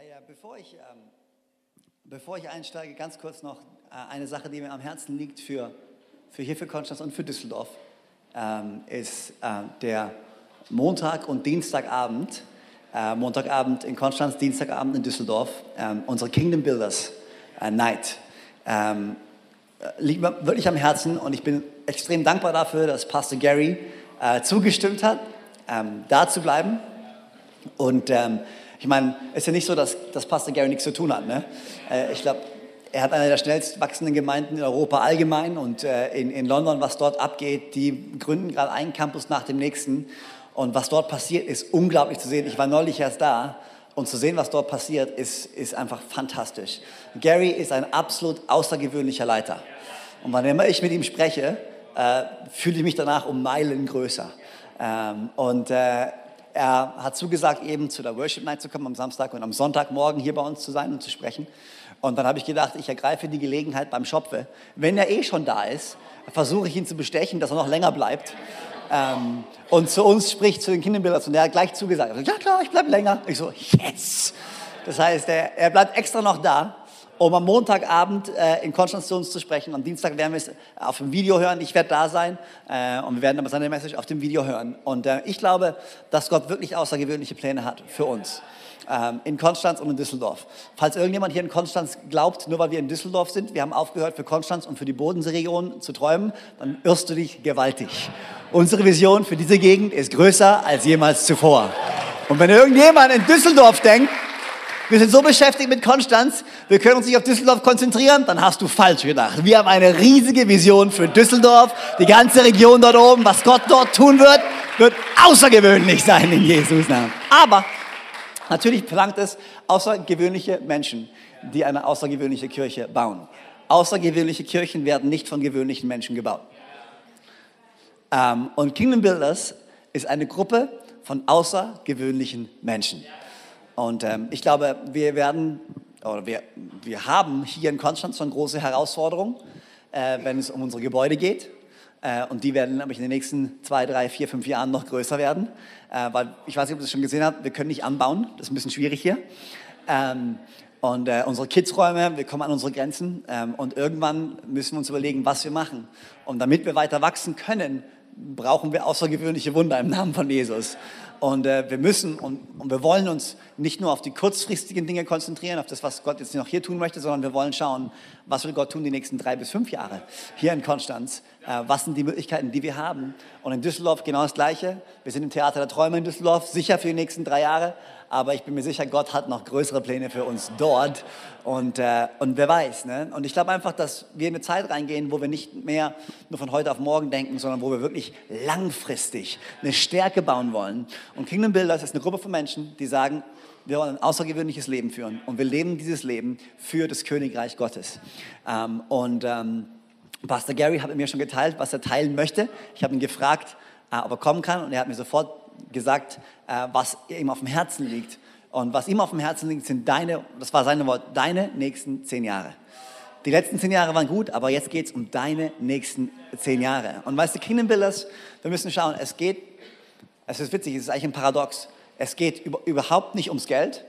Hey, äh, bevor ich, ähm, bevor ich einsteige, ganz kurz noch äh, eine Sache, die mir am Herzen liegt für, für hier für Konstanz und für Düsseldorf, ähm, ist äh, der Montag und Dienstagabend. Äh, Montagabend in Konstanz, Dienstagabend in Düsseldorf, ähm, unsere Kingdom Builders äh, Night. Ähm, äh, liegt mir wirklich am Herzen und ich bin extrem dankbar dafür, dass Pastor Gary zugestimmt hat, ähm, da zu bleiben. Und ich meine, es ist ja nicht so, dass, dass Pastor Gary nichts zu tun hat. Ne? Äh, ich glaube, er hat eine der schnellst wachsenden Gemeinden in Europa allgemein und äh, in, in London, was dort abgeht, die gründen gerade einen Campus nach dem nächsten. Und was dort passiert, ist unglaublich zu sehen. Ich war neulich erst da und zu sehen, was dort passiert, ist, ist einfach fantastisch. Gary ist ein absolut außergewöhnlicher Leiter. Und wann immer ich mit ihm spreche, äh, fühle ich mich danach um Meilen größer. Ähm, und äh, er hat zugesagt, eben zu der Worship Night zu kommen am Samstag und am Sonntagmorgen hier bei uns zu sein und zu sprechen. Und dann habe ich gedacht, ich ergreife die Gelegenheit beim Schopfe. Wenn er eh schon da ist, versuche ich ihn zu bestechen, dass er noch länger bleibt. Ähm, und zu uns spricht, zu den Kinderbildern. Und er hat gleich zugesagt. Ja klar, ich bleibe länger. Ich so, yes! Das heißt, er, er bleibt extra noch da um am Montagabend äh, in Konstanz zu uns zu sprechen. Am Dienstag werden wir es auf dem Video hören. Ich werde da sein äh, und wir werden aber seine Message auf dem Video hören. Und äh, ich glaube, dass Gott wirklich außergewöhnliche Pläne hat für uns ähm, in Konstanz und in Düsseldorf. Falls irgendjemand hier in Konstanz glaubt, nur weil wir in Düsseldorf sind, wir haben aufgehört für Konstanz und für die Bodenseeregion zu träumen, dann irrst du dich gewaltig. Unsere Vision für diese Gegend ist größer als jemals zuvor. Und wenn irgendjemand in Düsseldorf denkt, wir sind so beschäftigt mit Konstanz, wir können uns nicht auf Düsseldorf konzentrieren, dann hast du falsch gedacht. Wir haben eine riesige Vision für Düsseldorf, die ganze Region dort oben. Was Gott dort tun wird, wird außergewöhnlich sein in Jesus Namen. Aber natürlich verlangt es außergewöhnliche Menschen, die eine außergewöhnliche Kirche bauen. Außergewöhnliche Kirchen werden nicht von gewöhnlichen Menschen gebaut. Ähm, und Kingdom Builders ist eine Gruppe von außergewöhnlichen Menschen. Und ähm, ich glaube, wir werden, oder wir, wir haben hier in Konstanz schon große Herausforderungen, äh, wenn es um unsere Gebäude geht. Äh, und die werden, glaube ich, in den nächsten zwei, drei, vier, fünf Jahren noch größer werden. Äh, weil ich weiß nicht, ob ihr das schon gesehen habt, wir können nicht anbauen. Das ist ein bisschen schwierig hier. Ähm, und äh, unsere Kidsräume, wir kommen an unsere Grenzen. Ähm, und irgendwann müssen wir uns überlegen, was wir machen. Und damit wir weiter wachsen können, brauchen wir außergewöhnliche Wunder im Namen von Jesus. Und äh, wir müssen und, und, wir wollen uns nicht nur auf die kurzfristigen Dinge konzentrieren, auf das, was Gott jetzt noch hier tun möchte, sondern wir wollen schauen, was will Gott tun die nächsten drei bis fünf Jahre hier in Konstanz. Äh, was sind die Möglichkeiten, die wir haben? Und in Düsseldorf genau das Gleiche. Wir sind im Theater der Träume in Düsseldorf, sicher für die nächsten drei Jahre aber ich bin mir sicher, Gott hat noch größere Pläne für uns dort. Und, äh, und wer weiß. Ne? Und ich glaube einfach, dass wir in eine Zeit reingehen, wo wir nicht mehr nur von heute auf morgen denken, sondern wo wir wirklich langfristig eine Stärke bauen wollen. Und Kingdom Builders ist eine Gruppe von Menschen, die sagen, wir wollen ein außergewöhnliches Leben führen. Und wir leben dieses Leben für das Königreich Gottes. Ähm, und ähm, Pastor Gary hat mit mir schon geteilt, was er teilen möchte. Ich habe ihn gefragt, äh, ob er kommen kann. Und er hat mir sofort gesagt, äh, was ihm auf dem Herzen liegt. Und was ihm auf dem Herzen liegt, sind deine, das war seine Wort, deine nächsten zehn Jahre. Die letzten zehn Jahre waren gut, aber jetzt geht es um deine nächsten zehn Jahre. Und weißt du, Kingdom Builders, wir müssen schauen, es geht, es ist witzig, es ist eigentlich ein Paradox. Es geht über, überhaupt nicht ums Geld.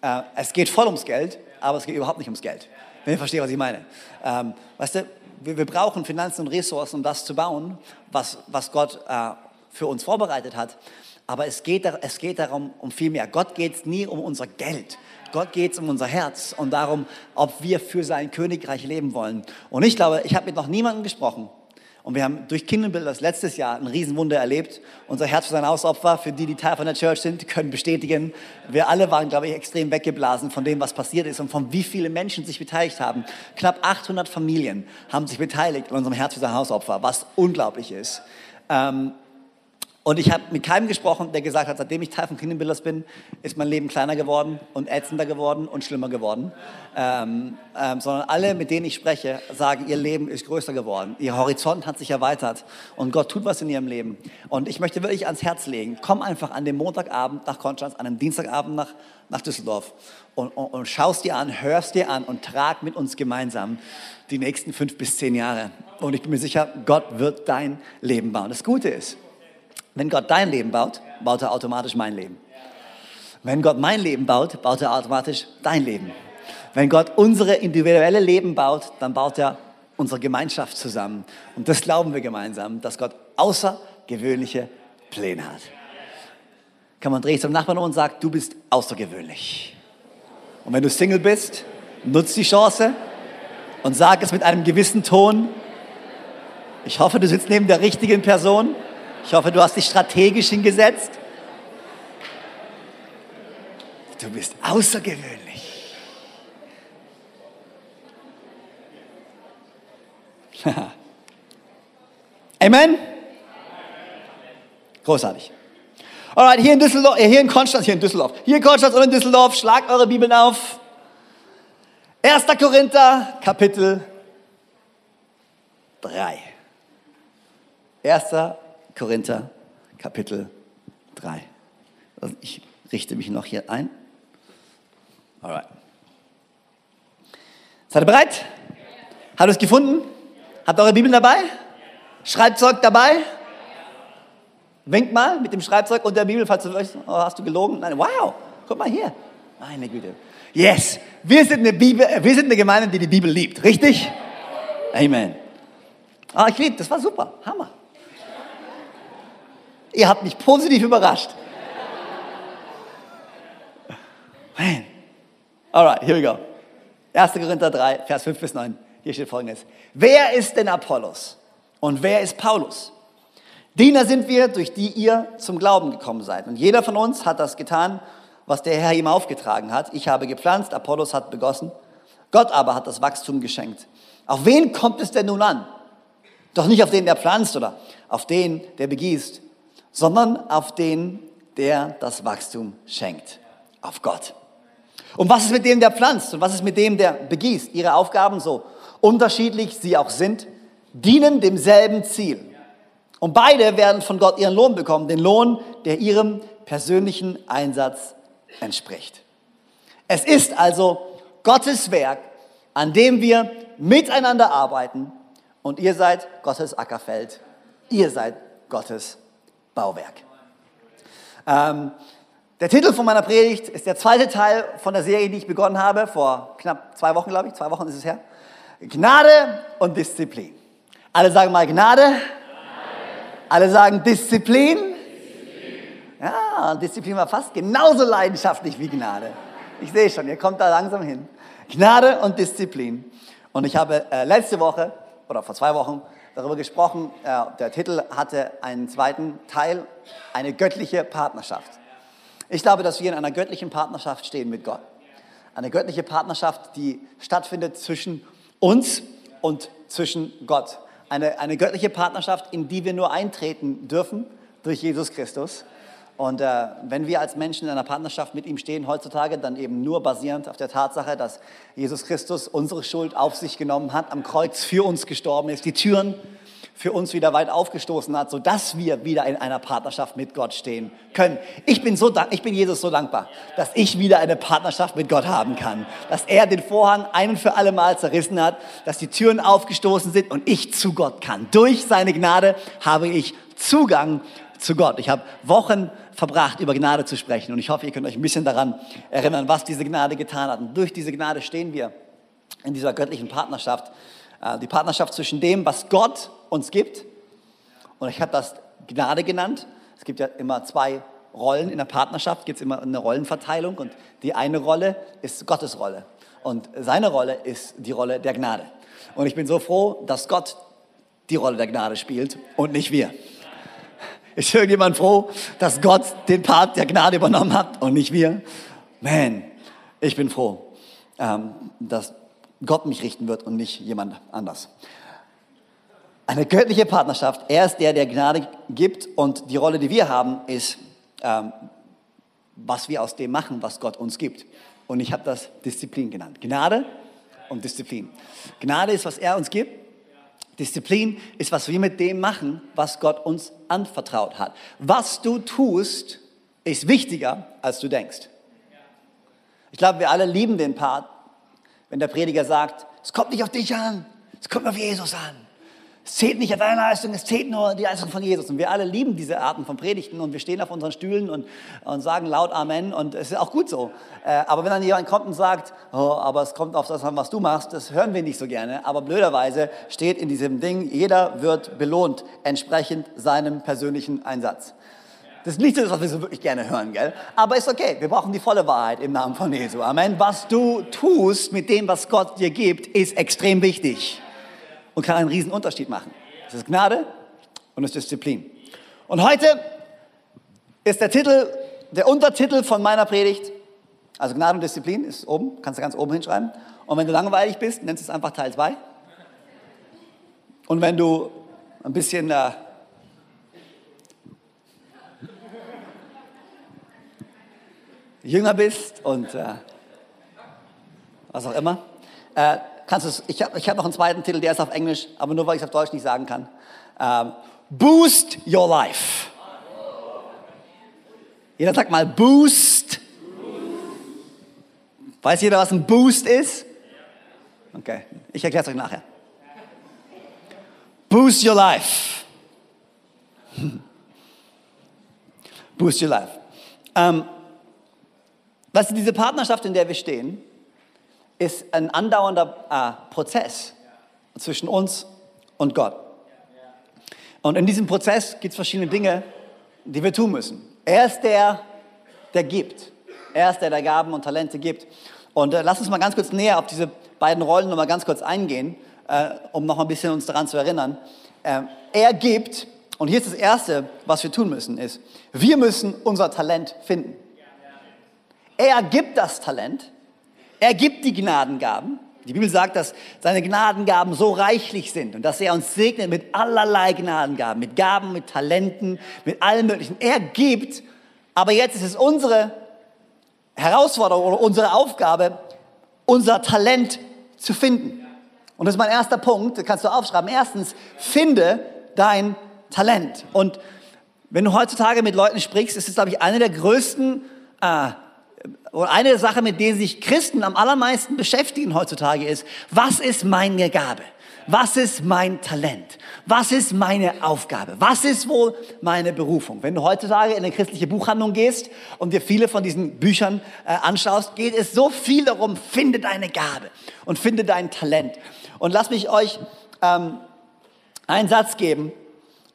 Äh, es geht voll ums Geld, aber es geht überhaupt nicht ums Geld. Wenn ihr versteht, was ich meine. Ähm, weißt du, wir, wir, brauchen Finanzen und Ressourcen, um das zu bauen, was, was Gott äh, für uns vorbereitet hat. Aber es geht, es geht darum, um viel mehr. Gott geht es nie um unser Geld. Gott geht es um unser Herz und darum, ob wir für sein Königreich leben wollen. Und ich glaube, ich habe mit noch niemandem gesprochen. Und wir haben durch Kinderbilder letztes Jahr ein Riesenwunder erlebt. Unser Herz für sein Hausopfer, für die, die Teil von der Church sind, können bestätigen. Wir alle waren, glaube ich, extrem weggeblasen von dem, was passiert ist und von wie viele Menschen sich beteiligt haben. Knapp 800 Familien haben sich beteiligt an unserem Herz für sein Hausopfer, was unglaublich ist. Ähm, und ich habe mit keinem gesprochen, der gesagt hat, seitdem ich Teil von Kingdom Builders bin, ist mein Leben kleiner geworden und ätzender geworden und schlimmer geworden. Ähm, ähm, sondern alle, mit denen ich spreche, sagen, ihr Leben ist größer geworden. Ihr Horizont hat sich erweitert und Gott tut was in ihrem Leben. Und ich möchte wirklich ans Herz legen, komm einfach an dem Montagabend nach Konstanz, an einem Dienstagabend nach, nach Düsseldorf und, und, und schaust dir an, hörst dir an und trag mit uns gemeinsam die nächsten fünf bis zehn Jahre. Und ich bin mir sicher, Gott wird dein Leben bauen. Das Gute ist, wenn Gott dein Leben baut, baut er automatisch mein Leben. Wenn Gott mein Leben baut, baut er automatisch dein Leben. Wenn Gott unsere individuelle Leben baut, dann baut er unsere Gemeinschaft zusammen. Und das glauben wir gemeinsam, dass Gott außergewöhnliche Pläne hat. Kann man drehen zum Nachbarn und sagt, du bist außergewöhnlich. Und wenn du Single bist, nutz die Chance und sag es mit einem gewissen Ton. Ich hoffe, du sitzt neben der richtigen Person. Ich hoffe, du hast dich strategisch hingesetzt. Du bist außergewöhnlich. Amen? Großartig. Alright, hier in Düsseldorf, äh, hier in Konstanz, hier in Düsseldorf, hier in Konstanz und in Düsseldorf, schlagt eure Bibeln auf. 1. Korinther, Kapitel 3. 1. Korinther, Kapitel 3. Also ich richte mich noch hier ein. Alright. Seid ihr bereit? Habt ihr es gefunden? Habt ihr eure Bibeln dabei? Schreibzeug dabei? Winkt mal mit dem Schreibzeug und der Bibel, falls du weißt, oh, hast du gelogen? Nein, wow, guck mal hier. Meine Güte. Yes, wir sind eine, Bibel, wir sind eine Gemeinde, die die Bibel liebt, richtig? Amen. Ah, ich liebe, das war super, Hammer. Ihr habt mich positiv überrascht. Man. Alright, here we go. 1. Korinther 3, Vers 5 bis 9. Hier steht folgendes. Wer ist denn Apollos? Und wer ist Paulus? Diener sind wir, durch die ihr zum Glauben gekommen seid. Und jeder von uns hat das getan, was der Herr ihm aufgetragen hat. Ich habe gepflanzt, Apollos hat begossen. Gott aber hat das Wachstum geschenkt. Auf wen kommt es denn nun an? Doch nicht auf den, der pflanzt oder auf den, der begießt, sondern auf den, der das Wachstum schenkt. Auf Gott. Und was ist mit dem, der pflanzt? Und was ist mit dem, der begießt? Ihre Aufgaben, so unterschiedlich sie auch sind, dienen demselben Ziel. Und beide werden von Gott ihren Lohn bekommen, den Lohn, der ihrem persönlichen Einsatz entspricht. Es ist also Gottes Werk, an dem wir miteinander arbeiten und ihr seid Gottes Ackerfeld, ihr seid Gottes Bauwerk. Ähm, der Titel von meiner Predigt ist der zweite Teil von der Serie, die ich begonnen habe, vor knapp zwei Wochen, glaube ich, zwei Wochen ist es her. Gnade und Disziplin. Alle sagen mal Gnade. Gnade. Alle sagen Disziplin. Disziplin. Ja, Disziplin war fast genauso leidenschaftlich wie Gnade. Ich sehe schon, ihr kommt da langsam hin. Gnade und Disziplin. Und ich habe äh, letzte Woche oder vor zwei Wochen darüber gesprochen, äh, der Titel hatte einen zweiten Teil, eine göttliche Partnerschaft. Ich glaube, dass wir in einer göttlichen Partnerschaft stehen mit Gott. Eine göttliche Partnerschaft, die stattfindet zwischen uns und zwischen Gott. Eine, eine göttliche Partnerschaft, in die wir nur eintreten dürfen durch Jesus Christus. Und äh, wenn wir als Menschen in einer Partnerschaft mit ihm stehen heutzutage, dann eben nur basierend auf der Tatsache, dass Jesus Christus unsere Schuld auf sich genommen hat, am Kreuz für uns gestorben ist, die Türen für uns wieder weit aufgestoßen hat, sodass wir wieder in einer Partnerschaft mit Gott stehen können. Ich bin, so, ich bin Jesus so dankbar, dass ich wieder eine Partnerschaft mit Gott haben kann. Dass er den Vorhang ein und für alle Mal zerrissen hat, dass die Türen aufgestoßen sind und ich zu Gott kann. Durch seine Gnade habe ich Zugang zu Gott. Ich habe Wochen verbracht, über Gnade zu sprechen und ich hoffe, ihr könnt euch ein bisschen daran erinnern, was diese Gnade getan hat. Und durch diese Gnade stehen wir in dieser göttlichen Partnerschaft. Äh, die Partnerschaft zwischen dem, was Gott uns gibt. Und ich habe das Gnade genannt. Es gibt ja immer zwei Rollen in der Partnerschaft, gibt es immer eine Rollenverteilung und die eine Rolle ist Gottes Rolle und seine Rolle ist die Rolle der Gnade. Und ich bin so froh, dass Gott die Rolle der Gnade spielt und nicht wir. Ist irgendjemand froh, dass Gott den Part der Gnade übernommen hat und nicht wir? Man, ich bin froh, ähm, dass Gott mich richten wird und nicht jemand anders. Eine göttliche Partnerschaft. Er ist der, der Gnade gibt und die Rolle, die wir haben, ist, ähm, was wir aus dem machen, was Gott uns gibt. Und ich habe das Disziplin genannt. Gnade und Disziplin. Gnade ist, was er uns gibt. Disziplin ist, was wir mit dem machen, was Gott uns anvertraut hat. Was du tust, ist wichtiger, als du denkst. Ich glaube, wir alle lieben den Part, wenn der Prediger sagt, es kommt nicht auf dich an, es kommt auf Jesus an. Es zählt nicht deine Leistung, es zählt nur die Leistung von Jesus. Und wir alle lieben diese Arten von Predigten und wir stehen auf unseren Stühlen und, und sagen laut Amen und es ist auch gut so. Äh, aber wenn dann jemand kommt und sagt, oh, aber es kommt auf das an, was du machst, das hören wir nicht so gerne. Aber blöderweise steht in diesem Ding, jeder wird belohnt entsprechend seinem persönlichen Einsatz. Das ist nicht das, was wir so wirklich gerne hören, gell? Aber ist okay. Wir brauchen die volle Wahrheit im Namen von Jesu. Amen. Was du tust mit dem, was Gott dir gibt, ist extrem wichtig und kann einen riesen Unterschied machen. Es ist Gnade und es ist Disziplin. Und heute ist der Titel, der Untertitel von meiner Predigt, also Gnade und Disziplin ist oben, kannst du ganz oben hinschreiben. Und wenn du langweilig bist, nennst du es einfach Teil 2. Und wenn du ein bisschen äh, jünger bist und äh, was auch immer, äh, kannst du ich habe ich hab noch einen zweiten Titel, der ist auf Englisch, aber nur weil ich es auf Deutsch nicht sagen kann. Ähm, boost your life. Jeder sagt mal Boost. Weiß jeder, was ein Boost ist? Okay, ich erkläre es euch nachher. Boost your life. Boost your life. Ähm, was diese Partnerschaft, in der wir stehen, ist ein andauernder äh, Prozess zwischen uns und Gott. Und in diesem Prozess gibt es verschiedene Dinge, die wir tun müssen. Er ist der, der gibt. Er ist der, der Gaben und Talente gibt. Und äh, lass uns mal ganz kurz näher auf diese beiden Rollen noch mal ganz kurz eingehen, äh, um noch ein bisschen uns daran zu erinnern. Äh, er gibt, und hier ist das Erste, was wir tun müssen, ist, wir müssen unser Talent finden. Er gibt das Talent, er gibt die Gnadengaben. Die Bibel sagt, dass seine Gnadengaben so reichlich sind und dass er uns segnet mit allerlei Gnadengaben, mit Gaben, mit Talenten, mit allem Möglichen. Er gibt, aber jetzt ist es unsere Herausforderung oder unsere Aufgabe, unser Talent zu finden. Und das ist mein erster Punkt, kannst du aufschreiben. Erstens, finde dein Talent. Und wenn du heutzutage mit Leuten sprichst, ist es, glaube ich, eine der größten äh, oder eine Sache, mit der sich Christen am allermeisten beschäftigen heutzutage ist, was ist meine Gabe? Was ist mein Talent? Was ist meine Aufgabe? Was ist wohl meine Berufung? Wenn du heutzutage in eine christliche Buchhandlung gehst und dir viele von diesen Büchern äh, anschaust, geht es so viel darum, finde deine Gabe und finde dein Talent. Und lass mich euch ähm, einen Satz geben,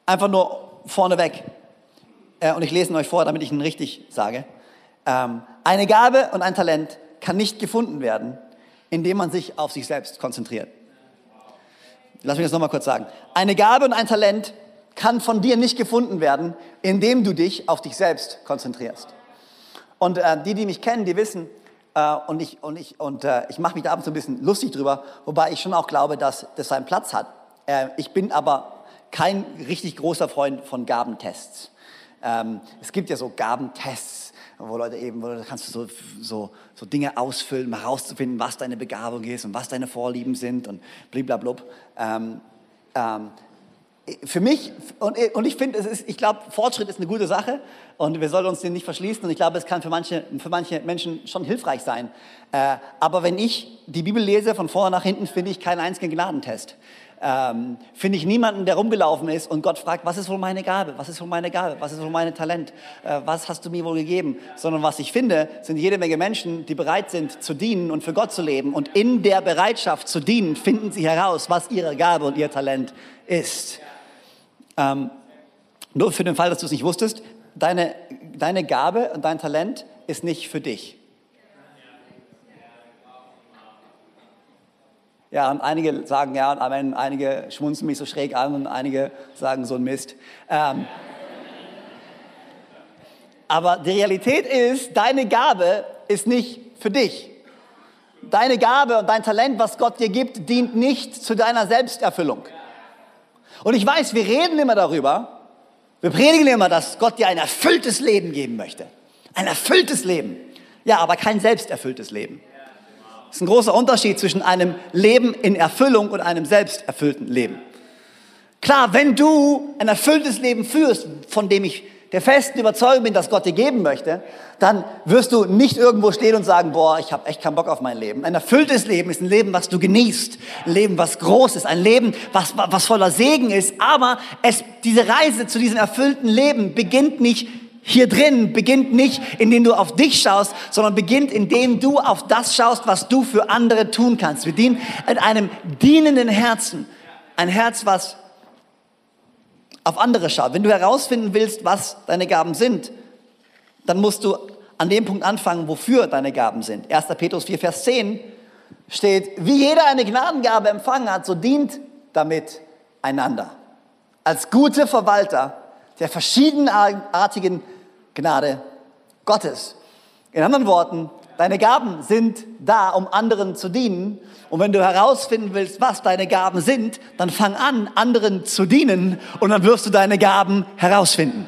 einfach nur vorneweg. Äh, und ich lese ihn euch vor, damit ich ihn richtig sage. Ähm, eine Gabe und ein Talent kann nicht gefunden werden, indem man sich auf sich selbst konzentriert. Lass mich das nochmal kurz sagen. Eine Gabe und ein Talent kann von dir nicht gefunden werden, indem du dich auf dich selbst konzentrierst. Und äh, die, die mich kennen, die wissen, äh, und ich, und ich, und, äh, ich mache mich da abends so ein bisschen lustig drüber, wobei ich schon auch glaube, dass das seinen Platz hat. Äh, ich bin aber kein richtig großer Freund von Gabentests. Ähm, es gibt ja so Gabentests, wo Leute eben, wo du kannst du so, so, so Dinge ausfüllen, um herauszufinden, was deine Begabung ist und was deine Vorlieben sind und bliblablub. Ähm, ähm, für mich, und, und ich finde, ich glaube, Fortschritt ist eine gute Sache und wir sollten uns den nicht verschließen und ich glaube, es kann für manche, für manche Menschen schon hilfreich sein. Äh, aber wenn ich die Bibel lese, von vorne nach hinten, finde ich keinen einzigen Gnadentest ähm, finde ich niemanden, der rumgelaufen ist und Gott fragt, was ist wohl meine Gabe? Was ist wohl meine Gabe? Was ist wohl mein Talent? Äh, was hast du mir wohl gegeben? Sondern was ich finde, sind jede Menge Menschen, die bereit sind zu dienen und für Gott zu leben. Und in der Bereitschaft zu dienen, finden sie heraus, was ihre Gabe und ihr Talent ist. Ähm, nur für den Fall, dass du es nicht wusstest, deine, deine Gabe und dein Talent ist nicht für dich. Ja, und einige sagen ja und einige schmunzen mich so schräg an und einige sagen so ein Mist. Ähm, aber die Realität ist, deine Gabe ist nicht für dich. Deine Gabe und dein Talent, was Gott dir gibt, dient nicht zu deiner Selbsterfüllung. Und ich weiß, wir reden immer darüber, wir predigen immer, dass Gott dir ein erfülltes Leben geben möchte. Ein erfülltes Leben. Ja, aber kein selbsterfülltes Leben. Das ist ein großer Unterschied zwischen einem Leben in Erfüllung und einem selbsterfüllten Leben. Klar, wenn du ein erfülltes Leben führst, von dem ich der festen Überzeugung bin, dass Gott dir geben möchte, dann wirst du nicht irgendwo stehen und sagen, boah, ich habe echt keinen Bock auf mein Leben. Ein erfülltes Leben ist ein Leben, was du genießt, ein Leben, was groß ist, ein Leben, was, was voller Segen ist. Aber es, diese Reise zu diesem erfüllten Leben beginnt nicht hier drin, beginnt nicht, indem du auf dich schaust, sondern beginnt, indem du auf das schaust, was du für andere tun kannst. Wir dienen in einem dienenden Herzen, ein Herz, was auf andere schaut. Wenn du herausfinden willst, was deine Gaben sind, dann musst du an dem Punkt anfangen, wofür deine Gaben sind. 1. Petrus 4, Vers 10 steht, wie jeder eine Gnadengabe empfangen hat, so dient damit einander. Als gute Verwalter der verschiedenartigen Gnade Gottes. In anderen Worten, deine Gaben sind da, um anderen zu dienen. Und wenn du herausfinden willst, was deine Gaben sind, dann fang an, anderen zu dienen und dann wirst du deine Gaben herausfinden.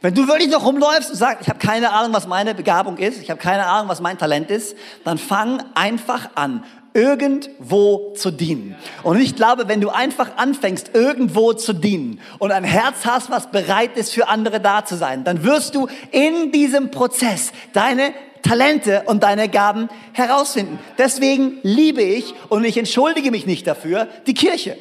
Wenn du wirklich noch rumläufst und sagst, ich habe keine Ahnung, was meine Begabung ist, ich habe keine Ahnung, was mein Talent ist, dann fang einfach an, irgendwo zu dienen. Und ich glaube, wenn du einfach anfängst, irgendwo zu dienen und ein Herz hast, was bereit ist, für andere da zu sein, dann wirst du in diesem Prozess deine Talente und deine Gaben herausfinden. Deswegen liebe ich, und ich entschuldige mich nicht dafür, die Kirche.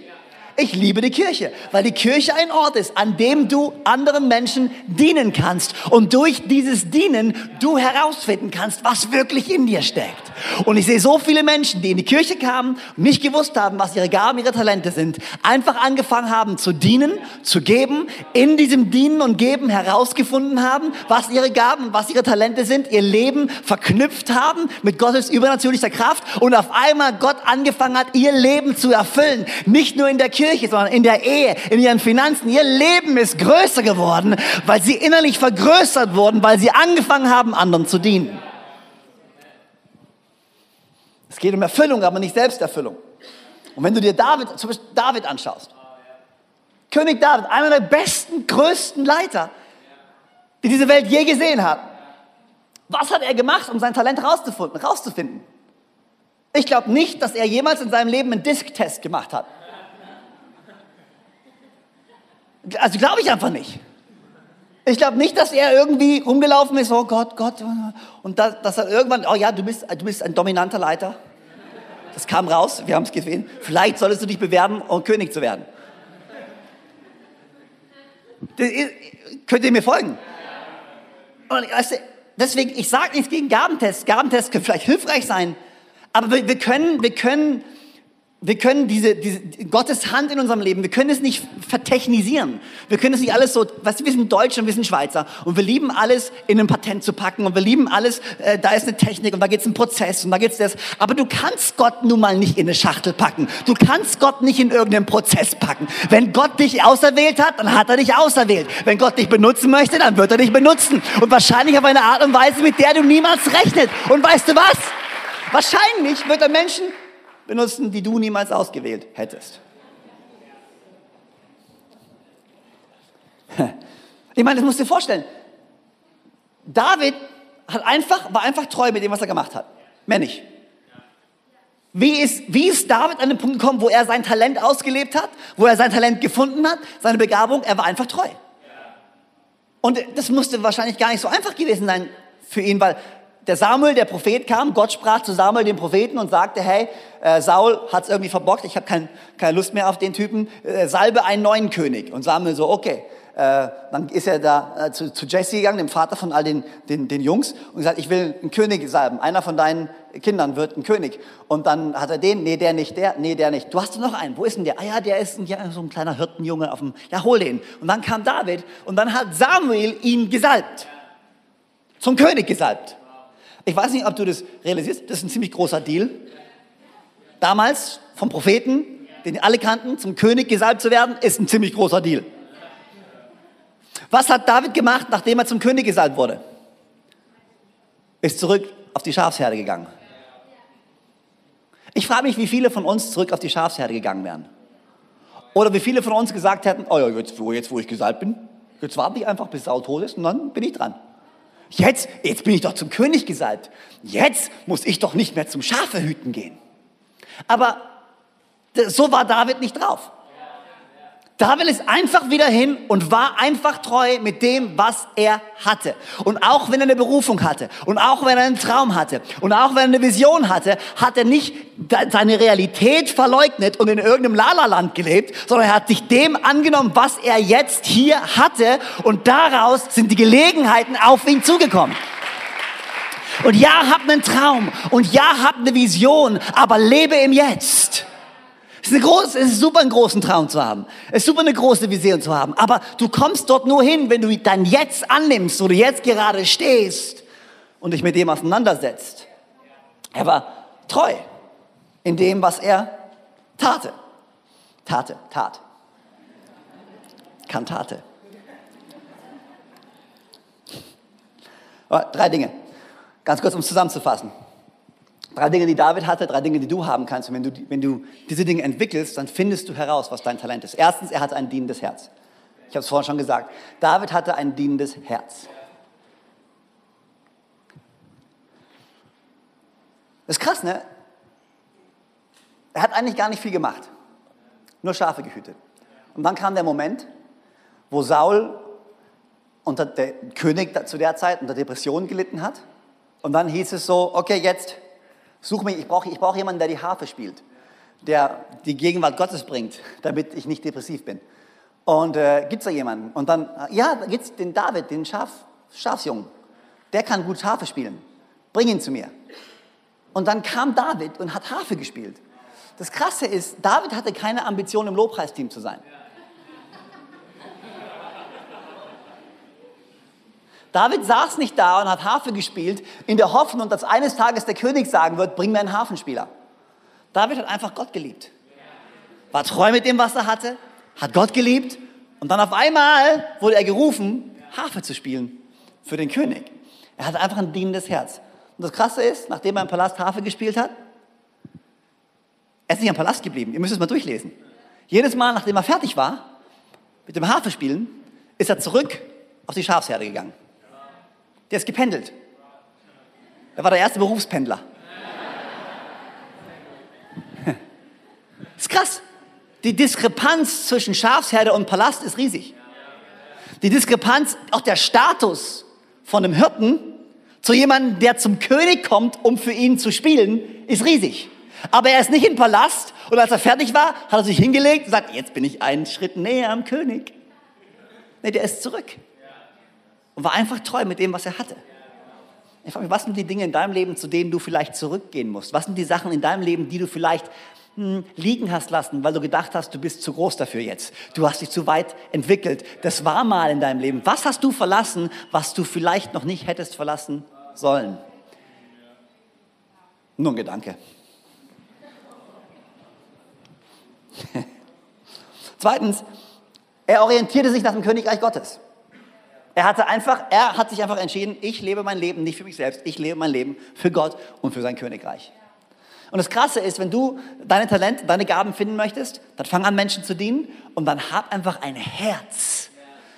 Ich liebe die Kirche, weil die Kirche ein Ort ist, an dem du anderen Menschen dienen kannst und durch dieses Dienen du herausfinden kannst, was wirklich in dir steckt. Und ich sehe so viele Menschen, die in die Kirche kamen nicht gewusst haben, was ihre Gaben, ihre Talente sind, einfach angefangen haben zu dienen, zu geben, in diesem Dienen und Geben herausgefunden haben, was ihre Gaben, was ihre Talente sind, ihr Leben verknüpft haben mit Gottes übernatürlicher Kraft und auf einmal Gott angefangen hat, ihr Leben zu erfüllen. Nicht nur in der Kirche, Kirche, sondern in der Ehe, in ihren Finanzen. Ihr Leben ist größer geworden, weil sie innerlich vergrößert wurden, weil sie angefangen haben, anderen zu dienen. Es geht um Erfüllung, aber nicht Selbsterfüllung. Und wenn du dir David, zum Beispiel David anschaust, König David, einer der besten, größten Leiter, die diese Welt je gesehen hat. Was hat er gemacht, um sein Talent rauszufinden? Ich glaube nicht, dass er jemals in seinem Leben einen Disktest gemacht hat. Also glaube ich einfach nicht. Ich glaube nicht, dass er irgendwie rumgelaufen ist, oh Gott, Gott, und dass, dass er irgendwann, oh ja, du bist, du bist ein dominanter Leiter. Das kam raus, wir haben es gesehen. Vielleicht solltest du dich bewerben, um König zu werden. Ist, könnt ihr mir folgen? Und, weißt du, deswegen, ich sage nichts gegen Gabentests. Gabentests können vielleicht hilfreich sein, aber wir, wir, können, wir können wir können diese, diese, Gottes Hand in unserem Leben, wir können es nicht vertechnisieren. Wir können es nicht alles so, weißt du, wir sind Deutsche und wir sind Schweizer und wir lieben alles in ein Patent zu packen und wir lieben alles, äh, da ist eine Technik und da geht es einen Prozess und da geht es das. Aber du kannst Gott nun mal nicht in eine Schachtel packen. Du kannst Gott nicht in irgendeinen Prozess packen. Wenn Gott dich auserwählt hat, dann hat er dich auserwählt. Wenn Gott dich benutzen möchte, dann wird er dich benutzen. Und wahrscheinlich auf eine Art und Weise, mit der du niemals rechnest. Und weißt du was? Wahrscheinlich wird er Menschen benutzen, die du niemals ausgewählt hättest. Ich meine, das musst du dir vorstellen. David hat einfach, war einfach treu mit dem, was er gemacht hat. Mehr nicht. Wie ist, wie ist David an den Punkt gekommen, wo er sein Talent ausgelebt hat, wo er sein Talent gefunden hat, seine Begabung? Er war einfach treu. Und das musste wahrscheinlich gar nicht so einfach gewesen sein für ihn, weil der Samuel, der Prophet kam, Gott sprach zu Samuel, dem Propheten, und sagte, hey, äh, Saul hat es irgendwie verbockt, ich habe kein, keine Lust mehr auf den Typen, äh, salbe einen neuen König. Und Samuel so, okay. Äh, dann ist er da zu, zu Jesse gegangen, dem Vater von all den, den, den Jungs, und gesagt, ich will einen König salben. Einer von deinen Kindern wird ein König. Und dann hat er den, nee, der nicht, der, nee, der nicht. Du hast noch einen, wo ist denn der? Ah ja, der ist ein, ja, so ein kleiner Hirtenjunge auf dem, ja, hol den. Und dann kam David und dann hat Samuel ihn gesalbt. Zum König gesalbt. Ich weiß nicht, ob du das realisierst, das ist ein ziemlich großer Deal. Damals vom Propheten, den alle kannten, zum König gesalbt zu werden, ist ein ziemlich großer Deal. Was hat David gemacht, nachdem er zum König gesalbt wurde? Ist zurück auf die Schafsherde gegangen. Ich frage mich, wie viele von uns zurück auf die Schafsherde gegangen wären. Oder wie viele von uns gesagt hätten, oh ja, jetzt, wo, jetzt wo ich gesalbt bin, jetzt warte ich einfach, bis Saul tot ist und dann bin ich dran. Jetzt, jetzt bin ich doch zum König gesalbt. Jetzt muss ich doch nicht mehr zum Schafehüten gehen. Aber so war David nicht drauf. David ist einfach wieder hin und war einfach treu mit dem, was er hatte. Und auch wenn er eine Berufung hatte und auch wenn er einen Traum hatte und auch wenn er eine Vision hatte, hat er nicht seine Realität verleugnet und in irgendeinem Lala-Land gelebt, sondern er hat sich dem angenommen, was er jetzt hier hatte und daraus sind die Gelegenheiten auf ihn zugekommen. Und ja, hab einen Traum und ja, hab eine Vision, aber lebe im Jetzt. Es ist, groß, es ist super, einen großen Traum zu haben. Es ist super, eine große Vision zu haben. Aber du kommst dort nur hin, wenn du dein Jetzt annimmst, wo du jetzt gerade stehst und dich mit dem auseinandersetzt. Er war treu in dem, was er tate. Tate, tat. Kantate. Drei Dinge. Ganz kurz, um es zusammenzufassen. Drei Dinge, die David hatte, drei Dinge, die du haben kannst. Und wenn du, wenn du diese Dinge entwickelst, dann findest du heraus, was dein Talent ist. Erstens, er hatte ein dienendes Herz. Ich habe es vorhin schon gesagt. David hatte ein dienendes Herz. Das ist krass, ne? Er hat eigentlich gar nicht viel gemacht. Nur Schafe gehütet. Und dann kam der Moment, wo Saul unter der König zu der Zeit unter Depressionen gelitten hat. Und dann hieß es so, okay, jetzt Such mich, ich brauche ich brauch jemanden, der die Harfe spielt, der die Gegenwart Gottes bringt, damit ich nicht depressiv bin. Und äh, gibt es da jemanden? Und dann, ja, da gibt es den David, den Schaf, Schafsjungen. Der kann gut Harfe spielen. Bring ihn zu mir. Und dann kam David und hat Harfe gespielt. Das Krasse ist, David hatte keine Ambition, im Lobpreisteam zu sein. David saß nicht da und hat Harfe gespielt, in der Hoffnung, dass eines Tages der König sagen wird, bring mir einen Hafenspieler. David hat einfach Gott geliebt. War treu mit dem, was er hatte, hat Gott geliebt und dann auf einmal wurde er gerufen, Harfe zu spielen für den König. Er hatte einfach ein dienendes Herz. Und das Krasse ist, nachdem er im Palast Harfe gespielt hat, er ist nicht am Palast geblieben. Ihr müsst es mal durchlesen. Jedes Mal, nachdem er fertig war mit dem Harfe spielen, ist er zurück auf die Schafsherde gegangen. Der ist gependelt. Er war der erste Berufspendler. Das ist krass. Die Diskrepanz zwischen Schafsherde und Palast ist riesig. Die Diskrepanz, auch der Status von einem Hirten zu jemandem, der zum König kommt, um für ihn zu spielen, ist riesig. Aber er ist nicht im Palast und als er fertig war, hat er sich hingelegt und sagt, jetzt bin ich einen Schritt näher am König. Nee, der ist zurück und war einfach treu mit dem, was er hatte. Ich frage mich, was sind die Dinge in deinem Leben, zu denen du vielleicht zurückgehen musst? Was sind die Sachen in deinem Leben, die du vielleicht hm, liegen hast lassen, weil du gedacht hast, du bist zu groß dafür jetzt. Du hast dich zu weit entwickelt. Das war mal in deinem Leben. Was hast du verlassen, was du vielleicht noch nicht hättest verlassen sollen? Nur ein Gedanke. Zweitens, er orientierte sich nach dem Königreich Gottes. Er hatte einfach, er hat sich einfach entschieden, ich lebe mein Leben nicht für mich selbst, ich lebe mein Leben für Gott und für sein Königreich. Und das Krasse ist, wenn du deine Talente, deine Gaben finden möchtest, dann fang an, Menschen zu dienen und dann hab einfach ein Herz,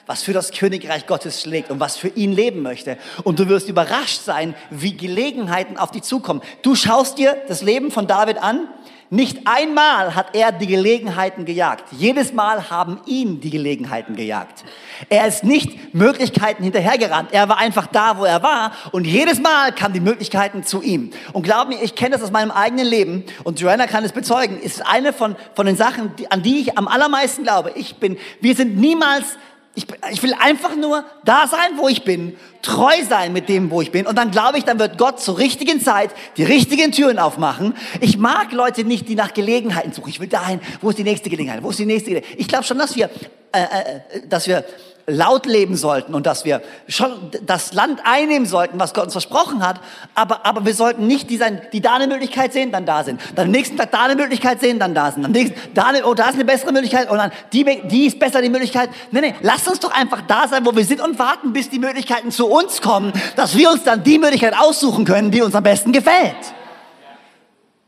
was für das Königreich Gottes schlägt und was für ihn leben möchte. Und du wirst überrascht sein, wie Gelegenheiten auf dich zukommen. Du schaust dir das Leben von David an nicht einmal hat er die Gelegenheiten gejagt. Jedes Mal haben ihn die Gelegenheiten gejagt. Er ist nicht Möglichkeiten hinterhergerannt. Er war einfach da, wo er war. Und jedes Mal kamen die Möglichkeiten zu ihm. Und glaub mir, ich kenne das aus meinem eigenen Leben. Und Joanna kann es bezeugen. Ist eine von, von den Sachen, an die ich am allermeisten glaube. Ich bin, wir sind niemals ich, ich, will einfach nur da sein, wo ich bin, treu sein mit dem, wo ich bin. Und dann glaube ich, dann wird Gott zur richtigen Zeit die richtigen Türen aufmachen. Ich mag Leute nicht, die nach Gelegenheiten suchen. Ich will dahin, wo ist die nächste Gelegenheit? Wo ist die nächste Gelegenheit? Ich glaube schon, dass wir, äh, äh, dass wir laut leben sollten und dass wir schon das Land einnehmen sollten, was Gott uns versprochen hat. Aber, aber wir sollten nicht die, sein, die da eine Möglichkeit sehen, dann da sind. Dann am nächsten Tag da eine Möglichkeit sehen, dann da sind. Am nächsten, da, eine, oh, da ist eine bessere Möglichkeit und dann die, die ist besser die Möglichkeit. Nee, nee, lasst uns doch einfach da sein, wo wir sind und warten, bis die Möglichkeiten zu uns kommen, dass wir uns dann die Möglichkeit aussuchen können, die uns am besten gefällt.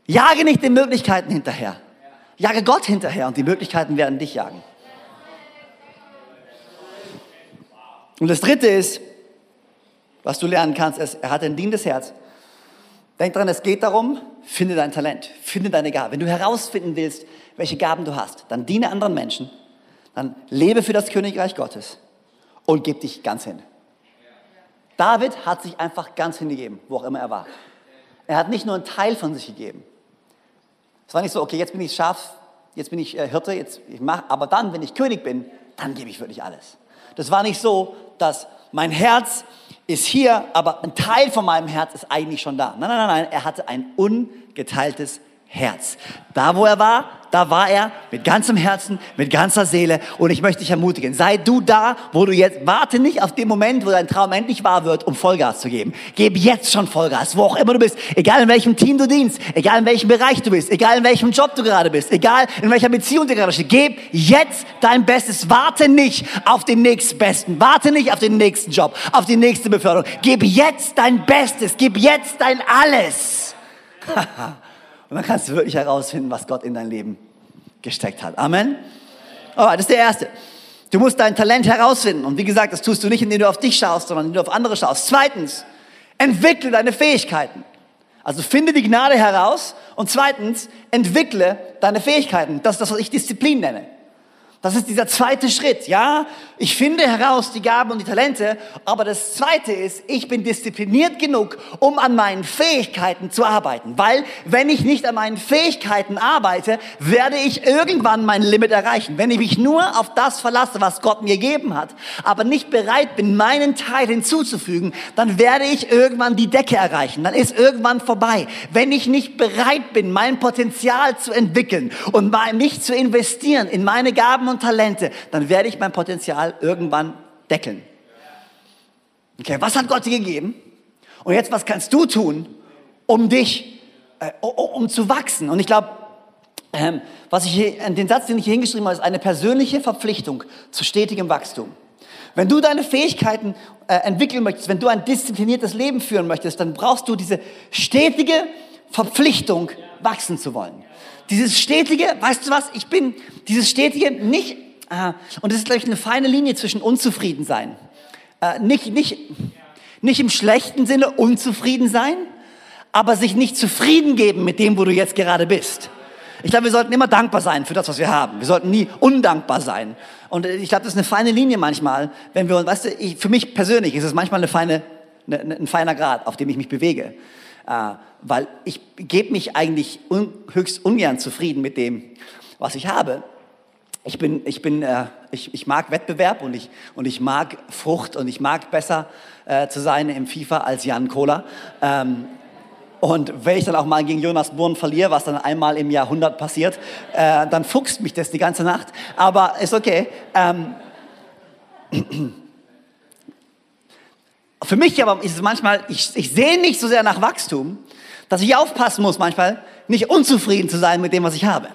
Jage nicht den Möglichkeiten hinterher. Jage Gott hinterher und die Möglichkeiten werden dich jagen. Und das Dritte ist, was du lernen kannst, ist, er hat ein dienendes Herz. Denk dran, es geht darum, finde dein Talent, finde deine Gabe. Wenn du herausfinden willst, welche Gaben du hast, dann diene anderen Menschen, dann lebe für das Königreich Gottes und gib dich ganz hin. David hat sich einfach ganz hingegeben, wo auch immer er war. Er hat nicht nur einen Teil von sich gegeben. Es war nicht so, okay, jetzt bin ich Schaf, jetzt bin ich äh, Hirte, jetzt ich mach, aber dann, wenn ich König bin, dann gebe ich wirklich alles. Das war nicht so, dass mein Herz ist hier, aber ein Teil von meinem Herz ist eigentlich schon da. Nein, nein, nein, nein, er hatte ein ungeteiltes Herz. Da, wo er war, da war er mit ganzem Herzen, mit ganzer Seele. Und ich möchte dich ermutigen, sei du da, wo du jetzt, warte nicht auf den Moment, wo dein Traum endlich wahr wird, um Vollgas zu geben. Gib jetzt schon Vollgas, wo auch immer du bist. Egal in welchem Team du dienst, egal in welchem Bereich du bist, egal in welchem Job du gerade bist, egal in welcher Beziehung du gerade stehst. Gib jetzt dein Bestes. Warte nicht auf den nächstbesten. Warte nicht auf den nächsten Job, auf die nächste Beförderung. Gib jetzt dein Bestes. Gib jetzt dein Alles. Und dann kannst du wirklich herausfinden, was Gott in dein Leben gesteckt hat. Amen. Oh, das ist der erste. Du musst dein Talent herausfinden. Und wie gesagt, das tust du nicht, indem du auf dich schaust, sondern indem du auf andere schaust. Zweitens, entwickle deine Fähigkeiten. Also finde die Gnade heraus. Und zweitens, entwickle deine Fähigkeiten. Das ist das, was ich Disziplin nenne. Das ist dieser zweite Schritt. Ja, ich finde heraus die Gaben und die Talente, aber das zweite ist, ich bin diszipliniert genug, um an meinen Fähigkeiten zu arbeiten. Weil, wenn ich nicht an meinen Fähigkeiten arbeite, werde ich irgendwann mein Limit erreichen. Wenn ich mich nur auf das verlasse, was Gott mir gegeben hat, aber nicht bereit bin, meinen Teil hinzuzufügen, dann werde ich irgendwann die Decke erreichen. Dann ist irgendwann vorbei. Wenn ich nicht bereit bin, mein Potenzial zu entwickeln und mich zu investieren in meine Gaben und Talente, dann werde ich mein Potenzial irgendwann deckeln. Okay, was hat Gott dir gegeben? Und jetzt, was kannst du tun, um dich, äh, um zu wachsen? Und ich glaube, ähm, was ich hier, den Satz, den ich hier hingeschrieben habe, ist eine persönliche Verpflichtung zu stetigem Wachstum. Wenn du deine Fähigkeiten äh, entwickeln möchtest, wenn du ein diszipliniertes Leben führen möchtest, dann brauchst du diese stetige Verpflichtung, wachsen zu wollen. Dieses stetige, weißt du was, ich bin, dieses stetige nicht, äh, und das ist, glaube ich, eine feine Linie zwischen unzufrieden sein. Äh, nicht, nicht, nicht im schlechten Sinne unzufrieden sein, aber sich nicht zufrieden geben mit dem, wo du jetzt gerade bist. Ich glaube, wir sollten immer dankbar sein für das, was wir haben. Wir sollten nie undankbar sein. Und ich glaube, das ist eine feine Linie manchmal, wenn wir, weißt du, ich, für mich persönlich ist es manchmal eine feine, eine, ein feiner Grad, auf dem ich mich bewege. Äh, weil ich gebe mich eigentlich un, höchst ungern zufrieden mit dem, was ich habe. Ich, bin, ich, bin, äh, ich, ich mag Wettbewerb und ich, und ich mag Frucht und ich mag besser äh, zu sein im FIFA als Jan Kohler. Ähm, und wenn ich dann auch mal gegen Jonas Burn verliere, was dann einmal im Jahrhundert passiert, äh, dann fuchst mich das die ganze Nacht. Aber ist okay. Ähm, für mich aber ist es manchmal, ich, ich sehe nicht so sehr nach Wachstum, dass ich aufpassen muss manchmal, nicht unzufrieden zu sein mit dem, was ich habe.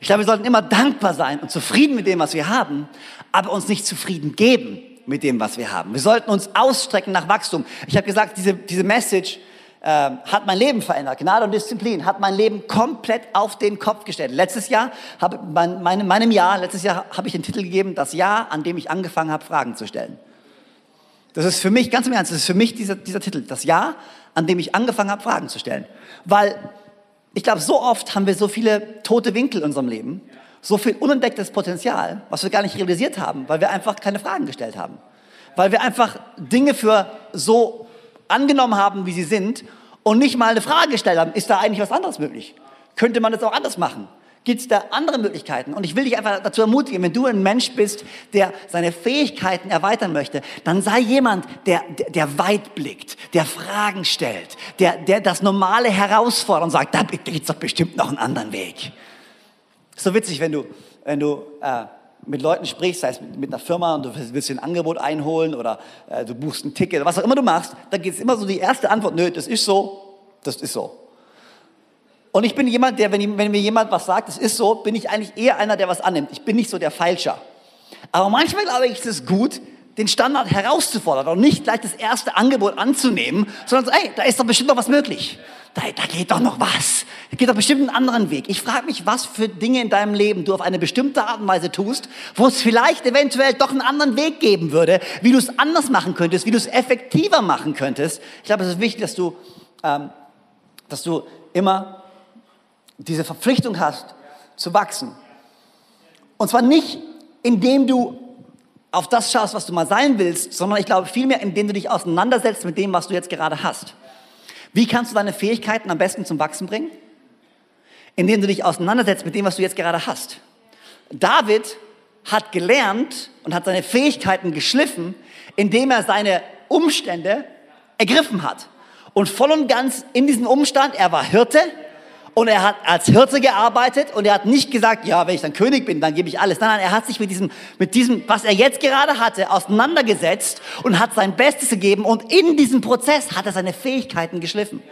Ich glaube, wir sollten immer dankbar sein und zufrieden mit dem, was wir haben, aber uns nicht zufrieden geben mit dem, was wir haben. Wir sollten uns ausstrecken nach Wachstum. Ich habe gesagt, diese, diese Message äh, hat mein Leben verändert. Gnade und Disziplin hat mein Leben komplett auf den Kopf gestellt. Letztes Jahr, habe mein, meinem Jahr, letztes Jahr habe ich den Titel gegeben, das Jahr, an dem ich angefangen habe, Fragen zu stellen. Das ist für mich, ganz im Ernst, das ist für mich dieser, dieser Titel, das Jahr, an dem ich angefangen habe, Fragen zu stellen. Weil ich glaube, so oft haben wir so viele tote Winkel in unserem Leben, so viel unentdecktes Potenzial, was wir gar nicht realisiert haben, weil wir einfach keine Fragen gestellt haben. Weil wir einfach Dinge für so angenommen haben, wie sie sind und nicht mal eine Frage gestellt haben, ist da eigentlich was anderes möglich? Könnte man das auch anders machen? Gibt es da andere Möglichkeiten? Und ich will dich einfach dazu ermutigen, wenn du ein Mensch bist, der seine Fähigkeiten erweitern möchte, dann sei jemand, der, der, der weit blickt, der Fragen stellt, der, der das Normale herausfordert und sagt, da gibt es doch bestimmt noch einen anderen Weg. So witzig, wenn du, wenn du äh, mit Leuten sprichst, sei es mit, mit, einer Firma und du willst ein Angebot einholen oder äh, du buchst ein Ticket, was auch immer du machst, da geht es immer so die erste Antwort, nö, das ist so, das ist so. Und ich bin jemand, der, wenn, wenn mir jemand was sagt, es ist so, bin ich eigentlich eher einer, der was annimmt. Ich bin nicht so der Falscher. Aber manchmal glaube ich, ist es gut, den Standard herauszufordern und nicht gleich das erste Angebot anzunehmen, sondern so, ey, da ist doch bestimmt noch was möglich. Da, da geht doch noch was. Da geht doch bestimmt einen anderen Weg. Ich frage mich, was für Dinge in deinem Leben du auf eine bestimmte Art und Weise tust, wo es vielleicht eventuell doch einen anderen Weg geben würde, wie du es anders machen könntest, wie du es effektiver machen könntest. Ich glaube, es ist wichtig, dass du, ähm, dass du immer diese Verpflichtung hast, zu wachsen. Und zwar nicht indem du auf das schaust, was du mal sein willst, sondern ich glaube vielmehr, indem du dich auseinandersetzt mit dem, was du jetzt gerade hast. Wie kannst du deine Fähigkeiten am besten zum Wachsen bringen? Indem du dich auseinandersetzt mit dem, was du jetzt gerade hast. David hat gelernt und hat seine Fähigkeiten geschliffen, indem er seine Umstände ergriffen hat. Und voll und ganz in diesem Umstand, er war Hirte, und er hat als Hirte gearbeitet und er hat nicht gesagt, ja, wenn ich dann König bin, dann gebe ich alles. Nein, nein, er hat sich mit diesem, mit diesem, was er jetzt gerade hatte, auseinandergesetzt und hat sein Bestes gegeben und in diesem Prozess hat er seine Fähigkeiten geschliffen.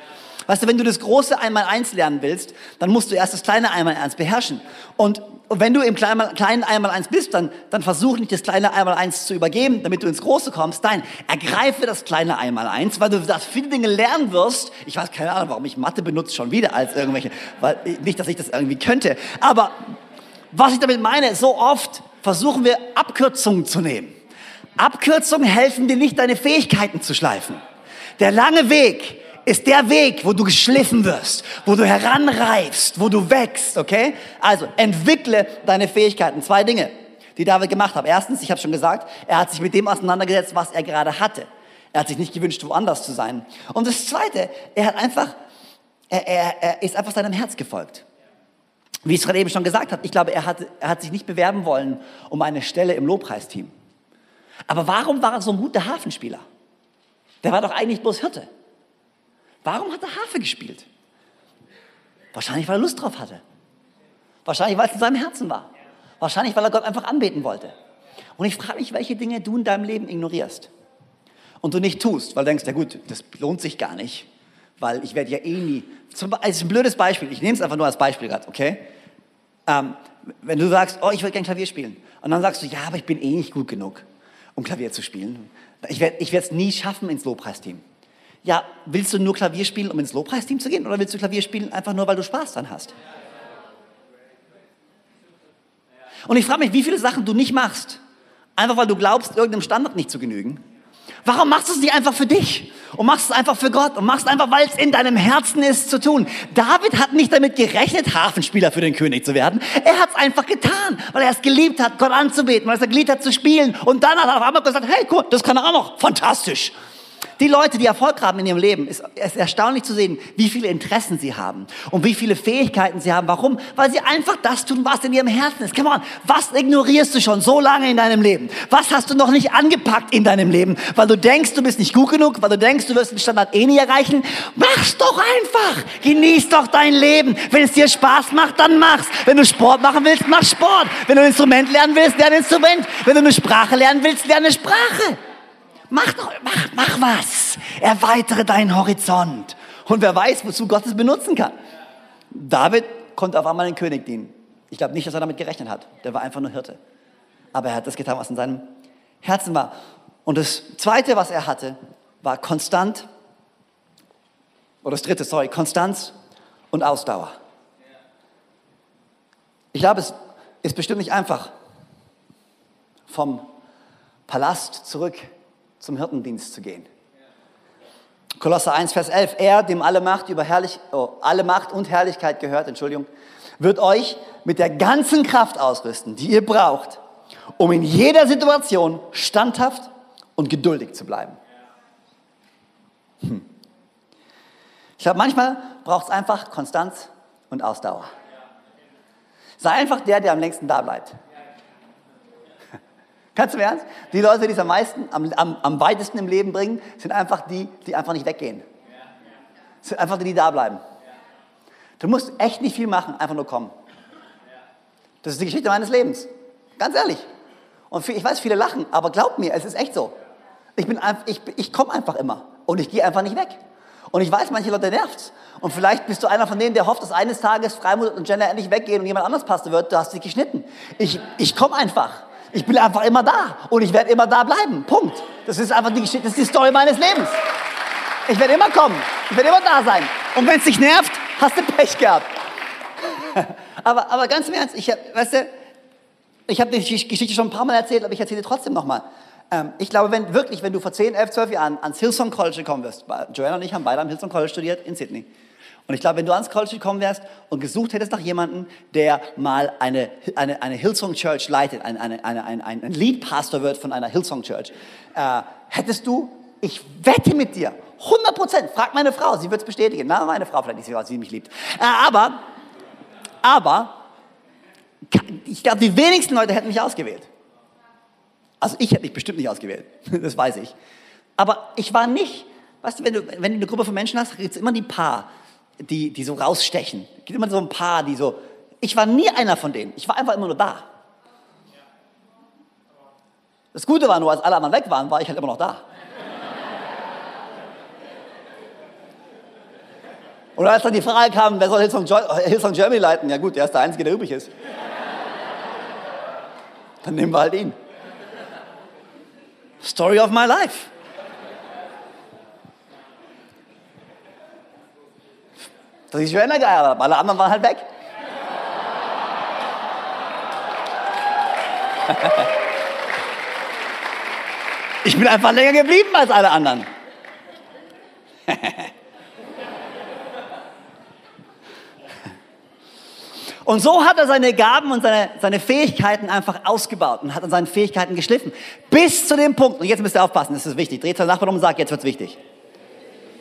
Weißt du, wenn du das große Einmal-Eins lernen willst, dann musst du erst das kleine Einmal-Eins beherrschen. Und wenn du im kleinen Einmal-Eins bist, dann, dann versuch nicht das kleine Einmal-Eins zu übergeben, damit du ins Große kommst. Nein, ergreife das kleine Einmal-Eins, weil du da viele Dinge lernen wirst. Ich weiß keine Ahnung, warum ich Mathe benutze schon wieder als irgendwelche, weil nicht, dass ich das irgendwie könnte. Aber was ich damit meine, so oft versuchen wir Abkürzungen zu nehmen. Abkürzungen helfen dir nicht, deine Fähigkeiten zu schleifen. Der lange Weg ist der Weg, wo du geschliffen wirst, wo du heranreifst, wo du wächst, okay? Also entwickle deine Fähigkeiten. Zwei Dinge, die David gemacht hat. Erstens, ich habe schon gesagt, er hat sich mit dem auseinandergesetzt, was er gerade hatte. Er hat sich nicht gewünscht, woanders zu sein. Und das Zweite, er hat einfach, er, er, er ist einfach seinem Herz gefolgt. Wie ich es gerade eben schon gesagt habe, ich glaube, er hat, er hat sich nicht bewerben wollen um eine Stelle im Lobpreisteam. Aber warum war er so ein guter Hafenspieler? Der war doch eigentlich bloß Hirte. Warum hat er Harfe gespielt? Wahrscheinlich, weil er Lust drauf hatte. Wahrscheinlich, weil es in seinem Herzen war. Wahrscheinlich, weil er Gott einfach anbeten wollte. Und ich frage mich, welche Dinge du in deinem Leben ignorierst und du nicht tust, weil du denkst, ja gut, das lohnt sich gar nicht, weil ich werde ja eh nie. Zum, also ist ein blödes Beispiel, ich nehme es einfach nur als Beispiel gerade, okay? Ähm, wenn du sagst, oh, ich würde gerne Klavier spielen und dann sagst du, ja, aber ich bin eh nicht gut genug, um Klavier zu spielen. Ich werde es nie schaffen ins Lobpreisteam ja, willst du nur Klavier spielen, um ins Lobpreisteam zu gehen oder willst du Klavier spielen einfach nur, weil du Spaß dran hast? Und ich frage mich, wie viele Sachen du nicht machst, einfach weil du glaubst, irgendeinem Standard nicht zu genügen. Warum machst du es nicht einfach für dich und machst es einfach für Gott und machst es einfach, weil es in deinem Herzen ist zu tun? David hat nicht damit gerechnet, Hafenspieler für den König zu werden. Er hat es einfach getan, weil er es geliebt hat, Gott anzubeten, weil er es geliebt hat zu spielen. Und dann hat er auf einmal gesagt, hey, cool, das kann er auch noch. Fantastisch. Die Leute, die Erfolg haben in ihrem Leben, ist, ist erstaunlich zu sehen, wie viele Interessen sie haben und wie viele Fähigkeiten sie haben. Warum? Weil sie einfach das tun, was in ihrem Herzen ist. Come on, was ignorierst du schon so lange in deinem Leben? Was hast du noch nicht angepackt in deinem Leben? Weil du denkst, du bist nicht gut genug, weil du denkst, du wirst den Standard eh nie erreichen. Mach's doch einfach. Genieß doch dein Leben. Wenn es dir Spaß macht, dann mach's. Wenn du Sport machen willst, mach Sport. Wenn du ein Instrument lernen willst, lern ein Instrument. Wenn du eine Sprache lernen willst, lerne eine Sprache. Mach doch, mach, mach was. Erweitere deinen Horizont. Und wer weiß, wozu Gott es benutzen kann. David konnte auf einmal den König dienen. Ich glaube nicht, dass er damit gerechnet hat. Der war einfach nur Hirte. Aber er hat das getan, was in seinem Herzen war. Und das Zweite, was er hatte, war konstant, oder das Dritte, sorry, Konstanz und Ausdauer. Ich glaube, es ist bestimmt nicht einfach, vom Palast zurück zum Hirtendienst zu gehen. Kolosser 1, Vers 11. Er, dem alle Macht, über Herrlich, oh, alle Macht und Herrlichkeit gehört, Entschuldigung, wird euch mit der ganzen Kraft ausrüsten, die ihr braucht, um in jeder Situation standhaft und geduldig zu bleiben. Hm. Ich glaube, manchmal braucht es einfach Konstanz und Ausdauer. Sei einfach der, der am längsten da bleibt. Du mir ernst? Die Leute, die es am meisten, am, am, am weitesten im Leben bringen, sind einfach die, die einfach nicht weggehen. Sind einfach die, die da bleiben. Du musst echt nicht viel machen, einfach nur kommen. Das ist die Geschichte meines Lebens. Ganz ehrlich. Und ich weiß, viele lachen, aber glaub mir, es ist echt so. Ich, ich, ich komme einfach immer und ich gehe einfach nicht weg. Und ich weiß, manche Leute nervt's. Und vielleicht bist du einer von denen, der hofft, dass eines Tages Freimut und Gender endlich weggehen und jemand anders Pastor wird. Du hast dich geschnitten. Ich, ich komme einfach. Ich bin einfach immer da und ich werde immer da bleiben. Punkt. Das ist einfach die Geschichte, das ist die Story meines Lebens. Ich werde immer kommen. Ich werde immer da sein. Und wenn es dich nervt, hast du Pech gehabt. aber, aber ganz im Ernst, ich, weißt du, ich habe die Geschichte schon ein paar Mal erzählt, aber ich erzähle trotzdem nochmal. Ähm, ich glaube, wenn wirklich, wenn du vor 10, 11, 12 Jahren ans Hillsong College gekommen wirst, Joanna und ich haben beide am Hillsong College studiert in Sydney. Und ich glaube, wenn du ans College gekommen wärst und gesucht hättest nach jemandem, der mal eine, eine, eine Hillsong Church leitet, ein, eine, eine, ein, ein Lead-Pastor wird von einer Hillsong Church, äh, hättest du, ich wette mit dir, 100 Prozent, frag meine Frau, sie wird es bestätigen. Na, meine Frau vielleicht nicht, weil sie mich liebt. Äh, aber, aber, ich glaube, die wenigsten Leute hätten mich ausgewählt. Also ich hätte mich bestimmt nicht ausgewählt, das weiß ich. Aber ich war nicht, weißt du, wenn du, wenn du eine Gruppe von Menschen hast, gibt es immer die Paar, die, die so rausstechen. Es gibt immer so ein paar, die so. Ich war nie einer von denen. Ich war einfach immer nur da. Das Gute war nur, als alle anderen weg waren, war ich halt immer noch da. Und als dann die Frage kam, wer soll Hillsong, Hillsong Germany leiten? Ja gut, der ist der Einzige, der übrig ist. Dann nehmen wir halt ihn. Story of my life. Dass ich Joanna geheiratet habe. Alle anderen waren halt weg. Ich bin einfach länger geblieben als alle anderen. Und so hat er seine Gaben und seine, seine Fähigkeiten einfach ausgebaut und hat an seinen Fähigkeiten geschliffen. Bis zu dem Punkt, und jetzt müsst ihr aufpassen, das ist wichtig. Dreht sein Nachbarn um und sagt, jetzt wird's wichtig.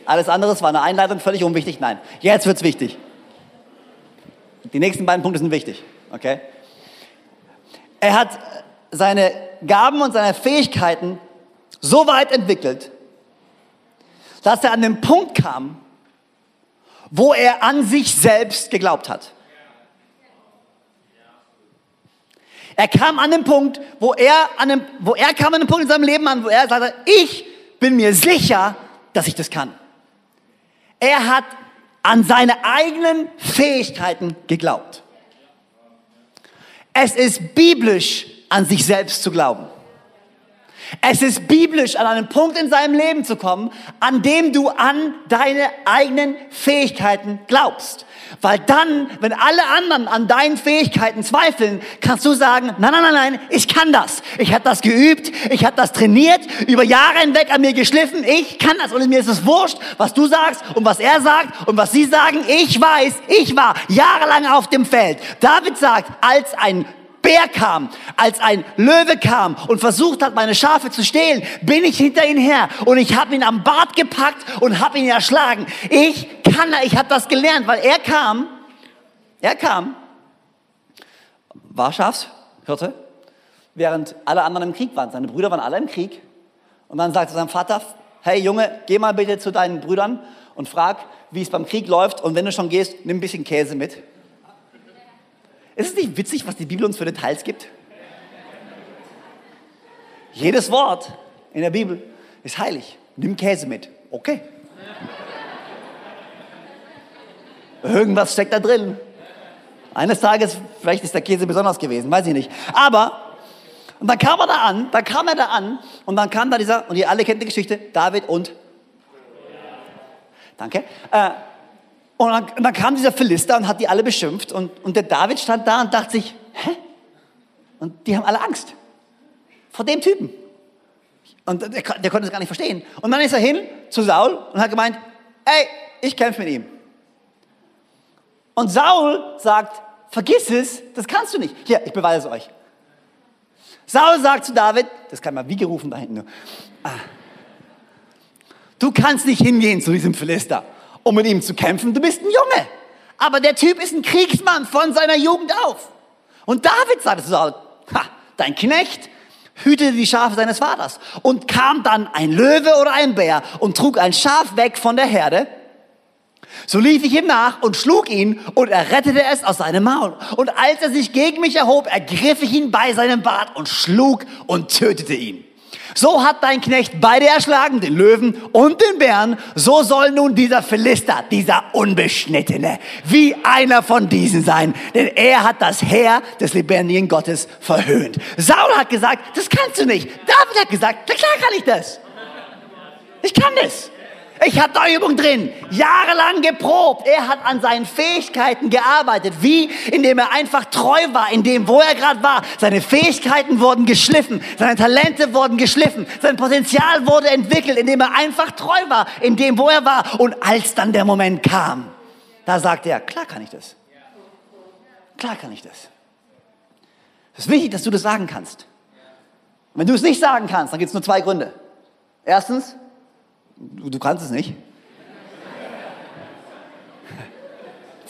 Alles andere war eine Einleitung, völlig unwichtig. Nein, jetzt wird's wichtig. Die nächsten beiden Punkte sind wichtig. Okay? Er hat seine Gaben und seine Fähigkeiten so weit entwickelt, dass er an den Punkt kam, wo er an sich selbst geglaubt hat. Er kam an den Punkt, wo er, an dem, wo er kam an den Punkt in seinem Leben an, wo er sagte, ich bin mir sicher, dass ich das kann. Er hat an seine eigenen Fähigkeiten geglaubt. Es ist biblisch, an sich selbst zu glauben. Es ist biblisch, an einen Punkt in seinem Leben zu kommen, an dem du an deine eigenen Fähigkeiten glaubst. Weil dann, wenn alle anderen an deinen Fähigkeiten zweifeln, kannst du sagen, nein, nein, nein, nein, ich kann das. Ich habe das geübt, ich habe das trainiert, über Jahre hinweg an mir geschliffen, ich kann das. Und mir ist es wurscht, was du sagst und was er sagt und was sie sagen. Ich weiß, ich war jahrelang auf dem Feld. David sagt, als ein Bär kam, als ein Löwe kam und versucht hat, meine Schafe zu stehlen, bin ich hinter ihn her und ich habe ihn am Bart gepackt und habe ihn erschlagen. Ich kann, ich habe das gelernt, weil er kam, er kam, war Schafshirte, während alle anderen im Krieg waren. Seine Brüder waren alle im Krieg. Und dann sagte sein Vater, hey Junge, geh mal bitte zu deinen Brüdern und frag, wie es beim Krieg läuft. Und wenn du schon gehst, nimm ein bisschen Käse mit. Ist es nicht witzig, was die Bibel uns für Details gibt? Jedes Wort in der Bibel ist heilig. Nimm Käse mit. Okay. Irgendwas steckt da drin. Eines Tages, vielleicht ist der Käse besonders gewesen, weiß ich nicht. Aber, und dann kam er da an, dann kam er da an, und dann kam da dieser, und ihr alle kennt die Geschichte, David und. Danke. Äh, und dann, und dann, kam dieser Philister und hat die alle beschimpft. Und, und der David stand da und dachte sich, hä? Und die haben alle Angst. Vor dem Typen. Und der, der konnte es gar nicht verstehen. Und dann ist er hin zu Saul und hat gemeint, ey, ich kämpfe mit ihm. Und Saul sagt, vergiss es, das kannst du nicht. Hier, ich beweise es euch. Saul sagt zu David, das kann man wie gerufen da hinten. Ah, du kannst nicht hingehen zu diesem Philister um mit ihm zu kämpfen. Du bist ein Junge. Aber der Typ ist ein Kriegsmann von seiner Jugend auf. Und David sagte zu Saul, ha, dein Knecht hütete die Schafe seines Vaters. Und kam dann ein Löwe oder ein Bär und trug ein Schaf weg von der Herde. So lief ich ihm nach und schlug ihn und er rettete es aus seinem Maul. Und als er sich gegen mich erhob, ergriff ich ihn bei seinem Bart und schlug und tötete ihn. So hat dein Knecht beide erschlagen, den Löwen und den Bären. So soll nun dieser Philister, dieser Unbeschnittene, wie einer von diesen sein. Denn er hat das Heer des lebendigen Gottes verhöhnt. Saul hat gesagt, das kannst du nicht. David hat gesagt, klar kann ich das. Ich kann das. Ich habe da Übung drin, jahrelang geprobt. Er hat an seinen Fähigkeiten gearbeitet. Wie? Indem er einfach treu war, in dem, wo er gerade war. Seine Fähigkeiten wurden geschliffen, seine Talente wurden geschliffen, sein Potenzial wurde entwickelt, indem er einfach treu war, in dem, wo er war. Und als dann der Moment kam, Da sagt er, klar kann ich das. Klar kann ich das. Es ist wichtig, dass du das sagen kannst. wenn du es nicht sagen kannst, dann gibt es nur zwei Gründe. Erstens, du, kannst es nicht.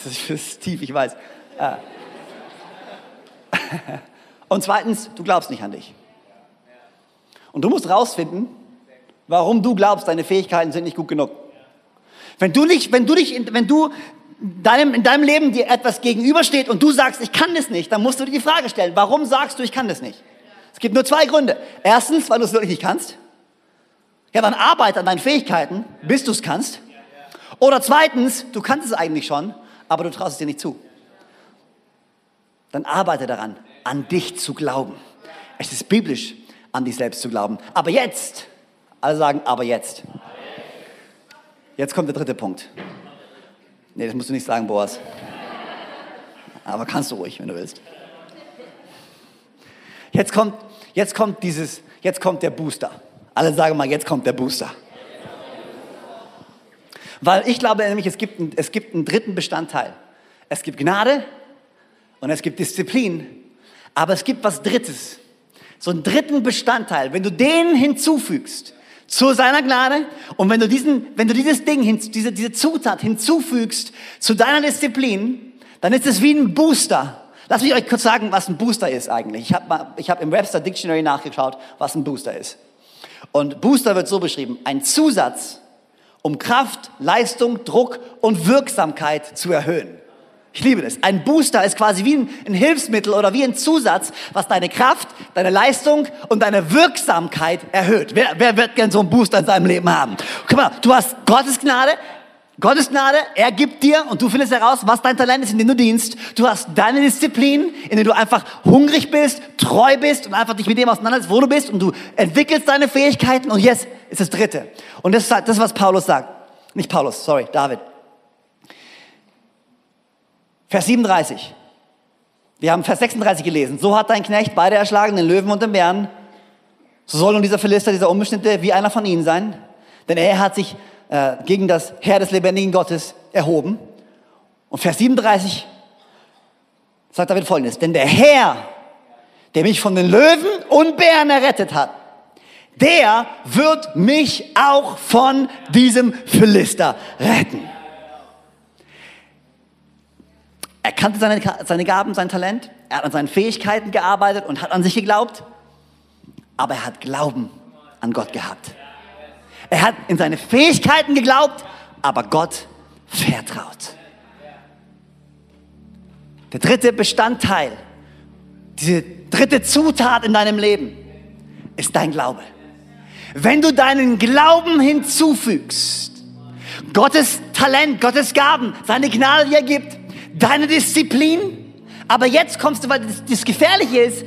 Das ist tief, ich weiß. Äh. Und zweitens, du glaubst nicht an dich. Und du musst rausfinden, warum du glaubst, deine Fähigkeiten sind nicht gut genug. Wenn du nicht, wenn du dich, wenn du deinem, in deinem Leben dir etwas gegenübersteht und du sagst, ich kann das nicht, dann musst du dir die Frage stellen, warum sagst du, ich kann das nicht? Es gibt nur zwei Gründe. Erstens, weil du es wirklich nicht kannst. Ja, dann arbeite an deinen Fähigkeiten, bis du es kannst. Oder zweitens, du kannst es eigentlich schon, aber du traust es dir nicht zu. Dann arbeite daran, an dich zu glauben. Es ist biblisch, an dich selbst zu glauben. Aber jetzt, alle sagen, aber jetzt. Jetzt kommt der dritte Punkt. Nee, das musst du nicht sagen, Boas. Aber kannst du ruhig, wenn du willst. Jetzt kommt, jetzt kommt dieses, jetzt kommt der Booster. Alle sagen mal, jetzt kommt der Booster. Weil ich glaube nämlich, es gibt, einen, es gibt einen dritten Bestandteil. Es gibt Gnade und es gibt Disziplin. Aber es gibt was Drittes. So einen dritten Bestandteil. Wenn du den hinzufügst, zu seiner Gnade. Und wenn du, diesen, wenn du dieses Ding, diese, diese Zutat hinzufügst zu deiner Disziplin, dann ist es wie ein Booster. Lass mich euch kurz sagen, was ein Booster ist eigentlich. Ich habe hab im Webster Dictionary nachgeschaut, was ein Booster ist. Und Booster wird so beschrieben, ein Zusatz, um Kraft, Leistung, Druck und Wirksamkeit zu erhöhen. Ich liebe das. Ein Booster ist quasi wie ein, Hilfsmittel oder wie ein Zusatz, was deine Kraft, deine Leistung und deine Wirksamkeit erhöht. Wer, wer wird gern so einen Booster in seinem Leben haben? Guck mal, du hast Gottes Gnade, Gottes Gnade, er gibt dir und du findest heraus, was dein Talent ist, in dem du dienst. Du hast deine Disziplin, in der du einfach hungrig bist, treu bist und einfach dich mit dem auseinandersetzt, wo du bist und du entwickelst deine Fähigkeiten und jetzt ist das Dritte. Und das ist das, was Paulus sagt. Nicht Paulus, sorry, David. Vers 37. Wir haben Vers 36 gelesen. So hat dein Knecht beide erschlagen, den Löwen und den Bären. So soll nun dieser Philister, dieser Unbestimmte, wie einer von ihnen sein. Denn er hat sich äh, gegen das Herr des lebendigen Gottes erhoben. Und Vers 37 sagt David folgendes. Denn der Herr, der mich von den Löwen und Bären errettet hat, der wird mich auch von diesem Philister retten. Er kannte seine, seine Gaben, sein Talent, er hat an seinen Fähigkeiten gearbeitet und hat an sich geglaubt, aber er hat Glauben an Gott gehabt. Er hat in seine Fähigkeiten geglaubt, aber Gott vertraut. Der dritte Bestandteil, diese dritte Zutat in deinem Leben ist dein Glaube. Wenn du deinen Glauben hinzufügst, Gottes Talent, Gottes Gaben, seine Gnade, die er gibt, deine Disziplin. Aber jetzt kommst du, weil das, das Gefährliche ist,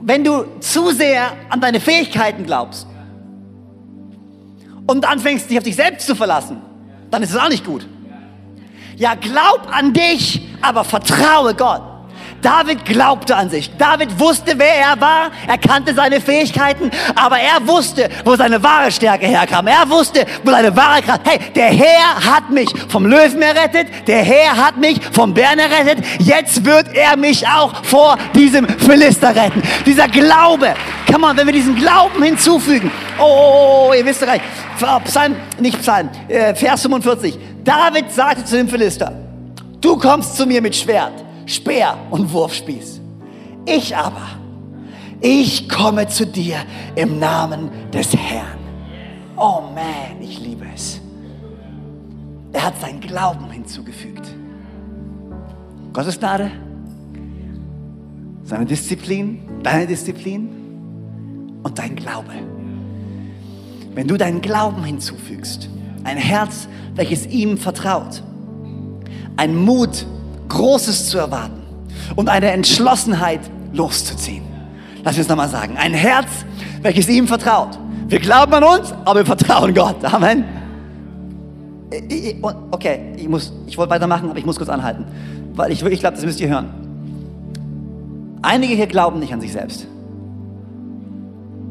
wenn du zu sehr an deine Fähigkeiten glaubst und anfängst, dich auf dich selbst zu verlassen, dann ist es auch nicht gut. Ja, glaub an dich, aber vertraue Gott. David glaubte an sich. David wusste, wer er war. Er kannte seine Fähigkeiten, aber er wusste, wo seine wahre Stärke herkam. Er wusste, wo seine wahre Kraft. Hey, der Herr hat mich vom Löwen errettet. Der Herr hat mich vom Bären errettet. Jetzt wird er mich auch vor diesem Philister retten. Dieser Glaube. Kann man, wenn wir diesen Glauben hinzufügen. Oh, oh, oh ihr wisst gleich. Psalm, nicht Psalm, äh, Vers 45. David sagte zu dem Philister, du kommst zu mir mit Schwert Speer und Wurfspieß. Ich aber, ich komme zu dir im Namen des Herrn. Oh man, ich liebe es. Er hat seinen Glauben hinzugefügt. Gottes Gnade, seine Disziplin, deine Disziplin und dein Glaube. Wenn du deinen Glauben hinzufügst, ein Herz, welches ihm vertraut, ein Mut, Großes zu erwarten und eine Entschlossenheit loszuziehen. Lass es nochmal sagen. Ein Herz, welches ihm vertraut. Wir glauben an uns, aber wir vertrauen Gott. Amen. Okay, ich, ich wollte weitermachen, aber ich muss kurz anhalten, weil ich wirklich glaube, das müsst ihr hören. Einige hier glauben nicht an sich selbst.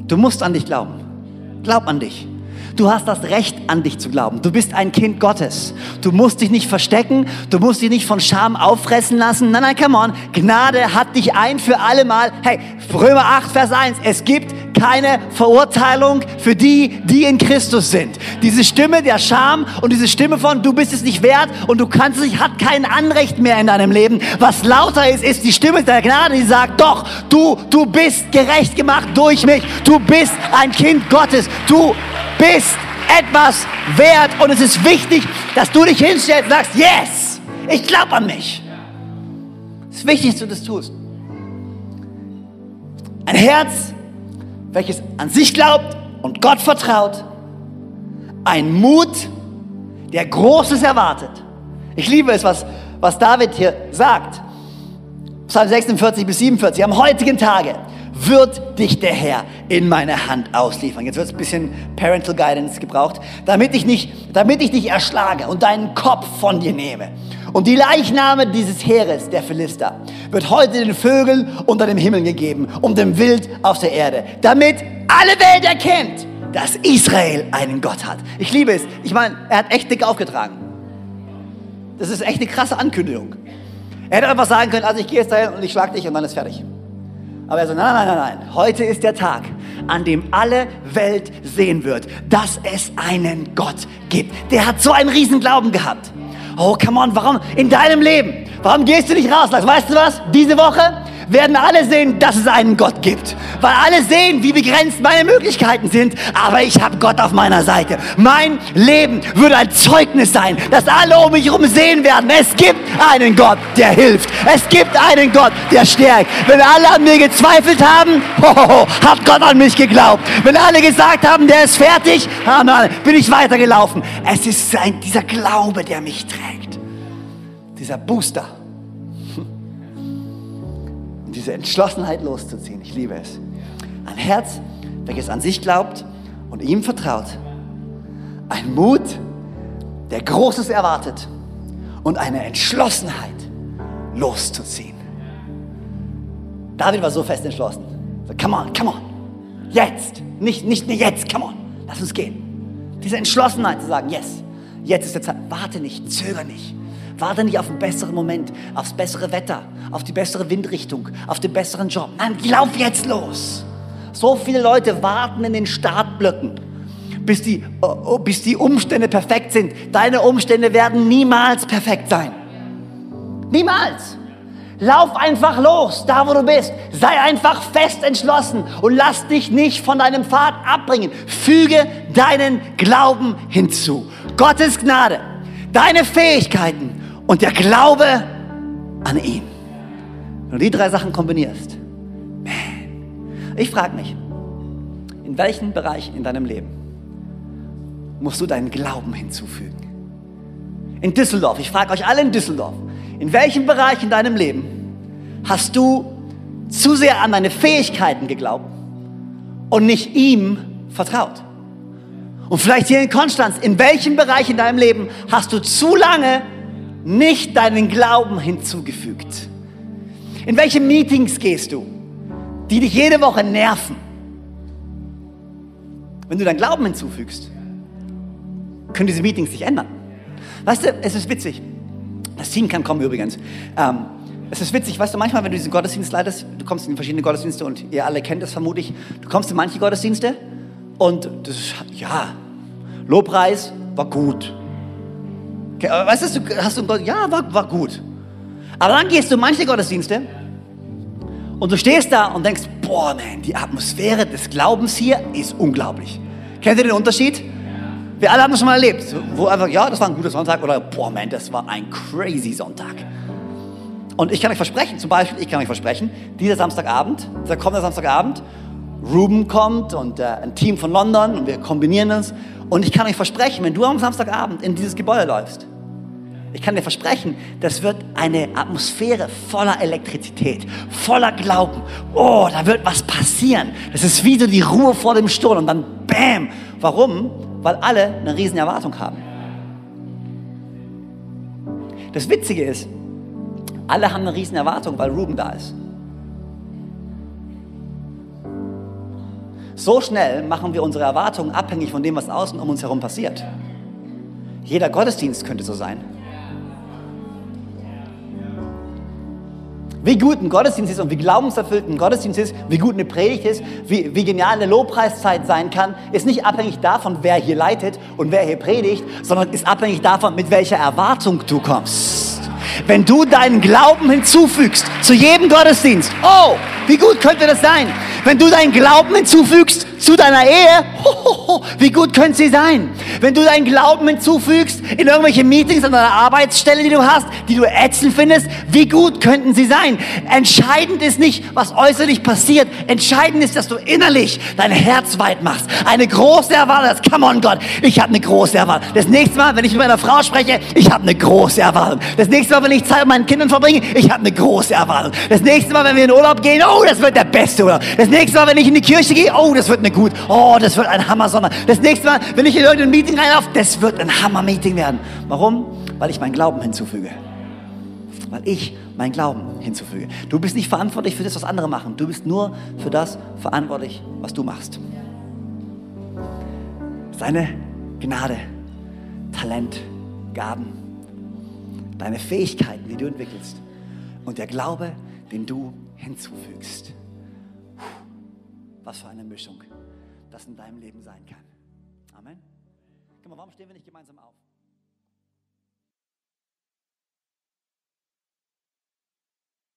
Du musst an dich glauben. Glaub an dich. Du hast das Recht, an dich zu glauben. Du bist ein Kind Gottes. Du musst dich nicht verstecken. Du musst dich nicht von Scham auffressen lassen. Nein, nein, come on. Gnade hat dich ein für alle Mal. Hey, Römer 8, Vers 1. Es gibt keine Verurteilung für die, die in Christus sind. Diese Stimme der Scham und diese Stimme von du bist es nicht wert und du kannst es nicht, hat kein Anrecht mehr in deinem Leben. Was lauter ist, ist die Stimme der Gnade, die sagt, doch, du, du bist gerecht gemacht durch mich. Du bist ein Kind Gottes. Du bist etwas wert und es ist wichtig, dass du dich hinstellst und sagst, yes, ich glaube an mich. Es ist wichtig, dass du das tust. Ein Herz, welches an sich glaubt und Gott vertraut. Ein Mut, der Großes erwartet. Ich liebe es, was, was David hier sagt. Psalm 46 bis 47. Am heutigen Tage wird dich der Herr in meine Hand ausliefern. Jetzt wird es ein bisschen Parental Guidance gebraucht, damit ich, nicht, damit ich dich erschlage und deinen Kopf von dir nehme. Und die Leichname dieses Heeres, der Philister, wird heute den Vögeln unter dem Himmel gegeben und dem Wild auf der Erde, damit alle Welt erkennt, dass Israel einen Gott hat. Ich liebe es. Ich meine, er hat echt dick aufgetragen. Das ist echt eine krasse Ankündigung. Er hätte einfach sagen können, also ich gehe jetzt dahin und ich schlag dich und dann ist fertig. Aber er so, nein, nein, nein, nein, heute ist der Tag, an dem alle Welt sehen wird, dass es einen Gott gibt. Der hat so einen riesen Glauben gehabt. Oh, come on, warum in deinem Leben? Warum gehst du nicht raus? Weißt du was? Diese Woche werden alle sehen, dass es einen Gott gibt. Weil alle sehen, wie begrenzt meine Möglichkeiten sind. Aber ich habe Gott auf meiner Seite. Mein Leben würde ein Zeugnis sein, dass alle um mich herum sehen werden. Es gibt einen Gott, der hilft. Es gibt einen Gott, der stärkt. Wenn alle an mir gezweifelt haben, hohoho, hat Gott an mich geglaubt. Wenn alle gesagt haben, der ist fertig, bin ich weitergelaufen. Es ist ein, dieser Glaube, der mich trägt. Dieser Booster diese Entschlossenheit loszuziehen. Ich liebe es. Ein Herz, welches an sich glaubt und ihm vertraut. Ein Mut, der Großes erwartet. Und eine Entschlossenheit, loszuziehen. David war so fest entschlossen. So, come on, come on. Jetzt. Nicht, nicht jetzt, come on. Lass uns gehen. Diese Entschlossenheit zu sagen, yes, jetzt ist der Zeit. Warte nicht, zöger nicht. Warte nicht auf einen besseren Moment, aufs bessere Wetter, auf die bessere Windrichtung, auf den besseren Job. Nein, lauf jetzt los. So viele Leute warten in den Startblöcken, bis die, oh, oh, bis die Umstände perfekt sind. Deine Umstände werden niemals perfekt sein. Niemals. Lauf einfach los, da wo du bist. Sei einfach fest entschlossen und lass dich nicht von deinem Pfad abbringen. Füge deinen Glauben hinzu. Gottes Gnade, deine Fähigkeiten und der Glaube an ihn. Wenn du die drei Sachen kombinierst, man, ich frage mich, in welchen Bereich in deinem Leben musst du deinen Glauben hinzufügen? In Düsseldorf, ich frage euch alle in Düsseldorf, in welchem Bereich in deinem Leben hast du zu sehr an deine Fähigkeiten geglaubt und nicht ihm vertraut? Und vielleicht hier in Konstanz, in welchem Bereich in deinem Leben hast du zu lange nicht deinen Glauben hinzugefügt? In welche Meetings gehst du, die dich jede Woche nerven? Wenn du deinen Glauben hinzufügst, können diese Meetings sich ändern. Weißt du, es ist witzig. Das Team kann kommen übrigens. Ähm, es ist witzig, weißt du, manchmal, wenn du diesen Gottesdienst leitest, du kommst in verschiedene Gottesdienste und ihr alle kennt das vermutlich, du kommst in manche Gottesdienste und das ist, ja, Lobpreis war gut. Weißt du, hast du einen Gott, ja, war, war gut. Aber dann gehst du in manche Gottesdienste und du stehst da und denkst, boah, man, die Atmosphäre des Glaubens hier ist unglaublich. Kennt ihr den Unterschied? Wir alle haben das schon mal erlebt. Wo einfach, ja, das war ein guter Sonntag oder, boah, man, das war ein crazy Sonntag. Und ich kann euch versprechen, zum Beispiel, ich kann euch versprechen, dieser Samstagabend, dieser kommende Samstagabend, Ruben kommt und äh, ein Team von London und wir kombinieren das. Und ich kann euch versprechen, wenn du am Samstagabend in dieses Gebäude läufst, ich kann dir versprechen, das wird eine Atmosphäre voller Elektrizität, voller Glauben. Oh, da wird was passieren. Das ist wie so die Ruhe vor dem Sturm und dann Bäm. Warum? Weil alle eine riesen Erwartung haben. Das Witzige ist, alle haben eine riesen Erwartung, weil Ruben da ist. So schnell machen wir unsere Erwartungen abhängig von dem, was außen um uns herum passiert. Jeder Gottesdienst könnte so sein. Wie gut ein Gottesdienst ist und wie glaubenserfüllt ein Gottesdienst ist, wie gut eine Predigt ist, wie, wie genial eine Lobpreiszeit sein kann, ist nicht abhängig davon, wer hier leitet und wer hier predigt, sondern ist abhängig davon, mit welcher Erwartung du kommst. Wenn du deinen Glauben hinzufügst zu jedem Gottesdienst, oh, wie gut könnte das sein? Wenn du deinen Glauben hinzufügst zu deiner Ehe, wie gut könnte sie sein? Wenn du deinen Glauben hinzufügst in irgendwelche Meetings an deiner Arbeitsstelle, die du hast, die du ätzend findest, wie gut könnten sie sein? Entscheidend ist nicht, was äußerlich passiert. Entscheidend ist, dass du innerlich dein Herz weit machst. Eine große Erwartung. Come on, Gott, ich habe eine große Erwartung. Das nächste Mal, wenn ich mit meiner Frau spreche, ich habe eine große Erwartung. Das nächste Mal, wenn ich Zeit mit meinen Kindern verbringe, ich habe eine große Erwartung. Das nächste Mal, wenn wir in Urlaub gehen, oh, das wird der beste Urlaub. Das nächste Mal, wenn ich in die Kirche gehe, oh, das wird eine gut. Oh, das wird ein Hammer-Sommer. Das nächste Mal, wenn ich in irgendein Meeting reinlaufe, das wird ein Hammer-Meeting werden. Warum? Weil ich meinen Glauben hinzufüge. Weil ich meinen Glauben hinzufüge. Du bist nicht verantwortlich für das, was andere machen. Du bist nur für das verantwortlich, was du machst. Seine Gnade, Talent, Gaben, deine Fähigkeiten, die du entwickelst und der Glaube, den du hinzufügst. Was für eine Mischung das in deinem Leben sein kann. Amen. Guck mal, warum stehen wir nicht gemeinsam auf?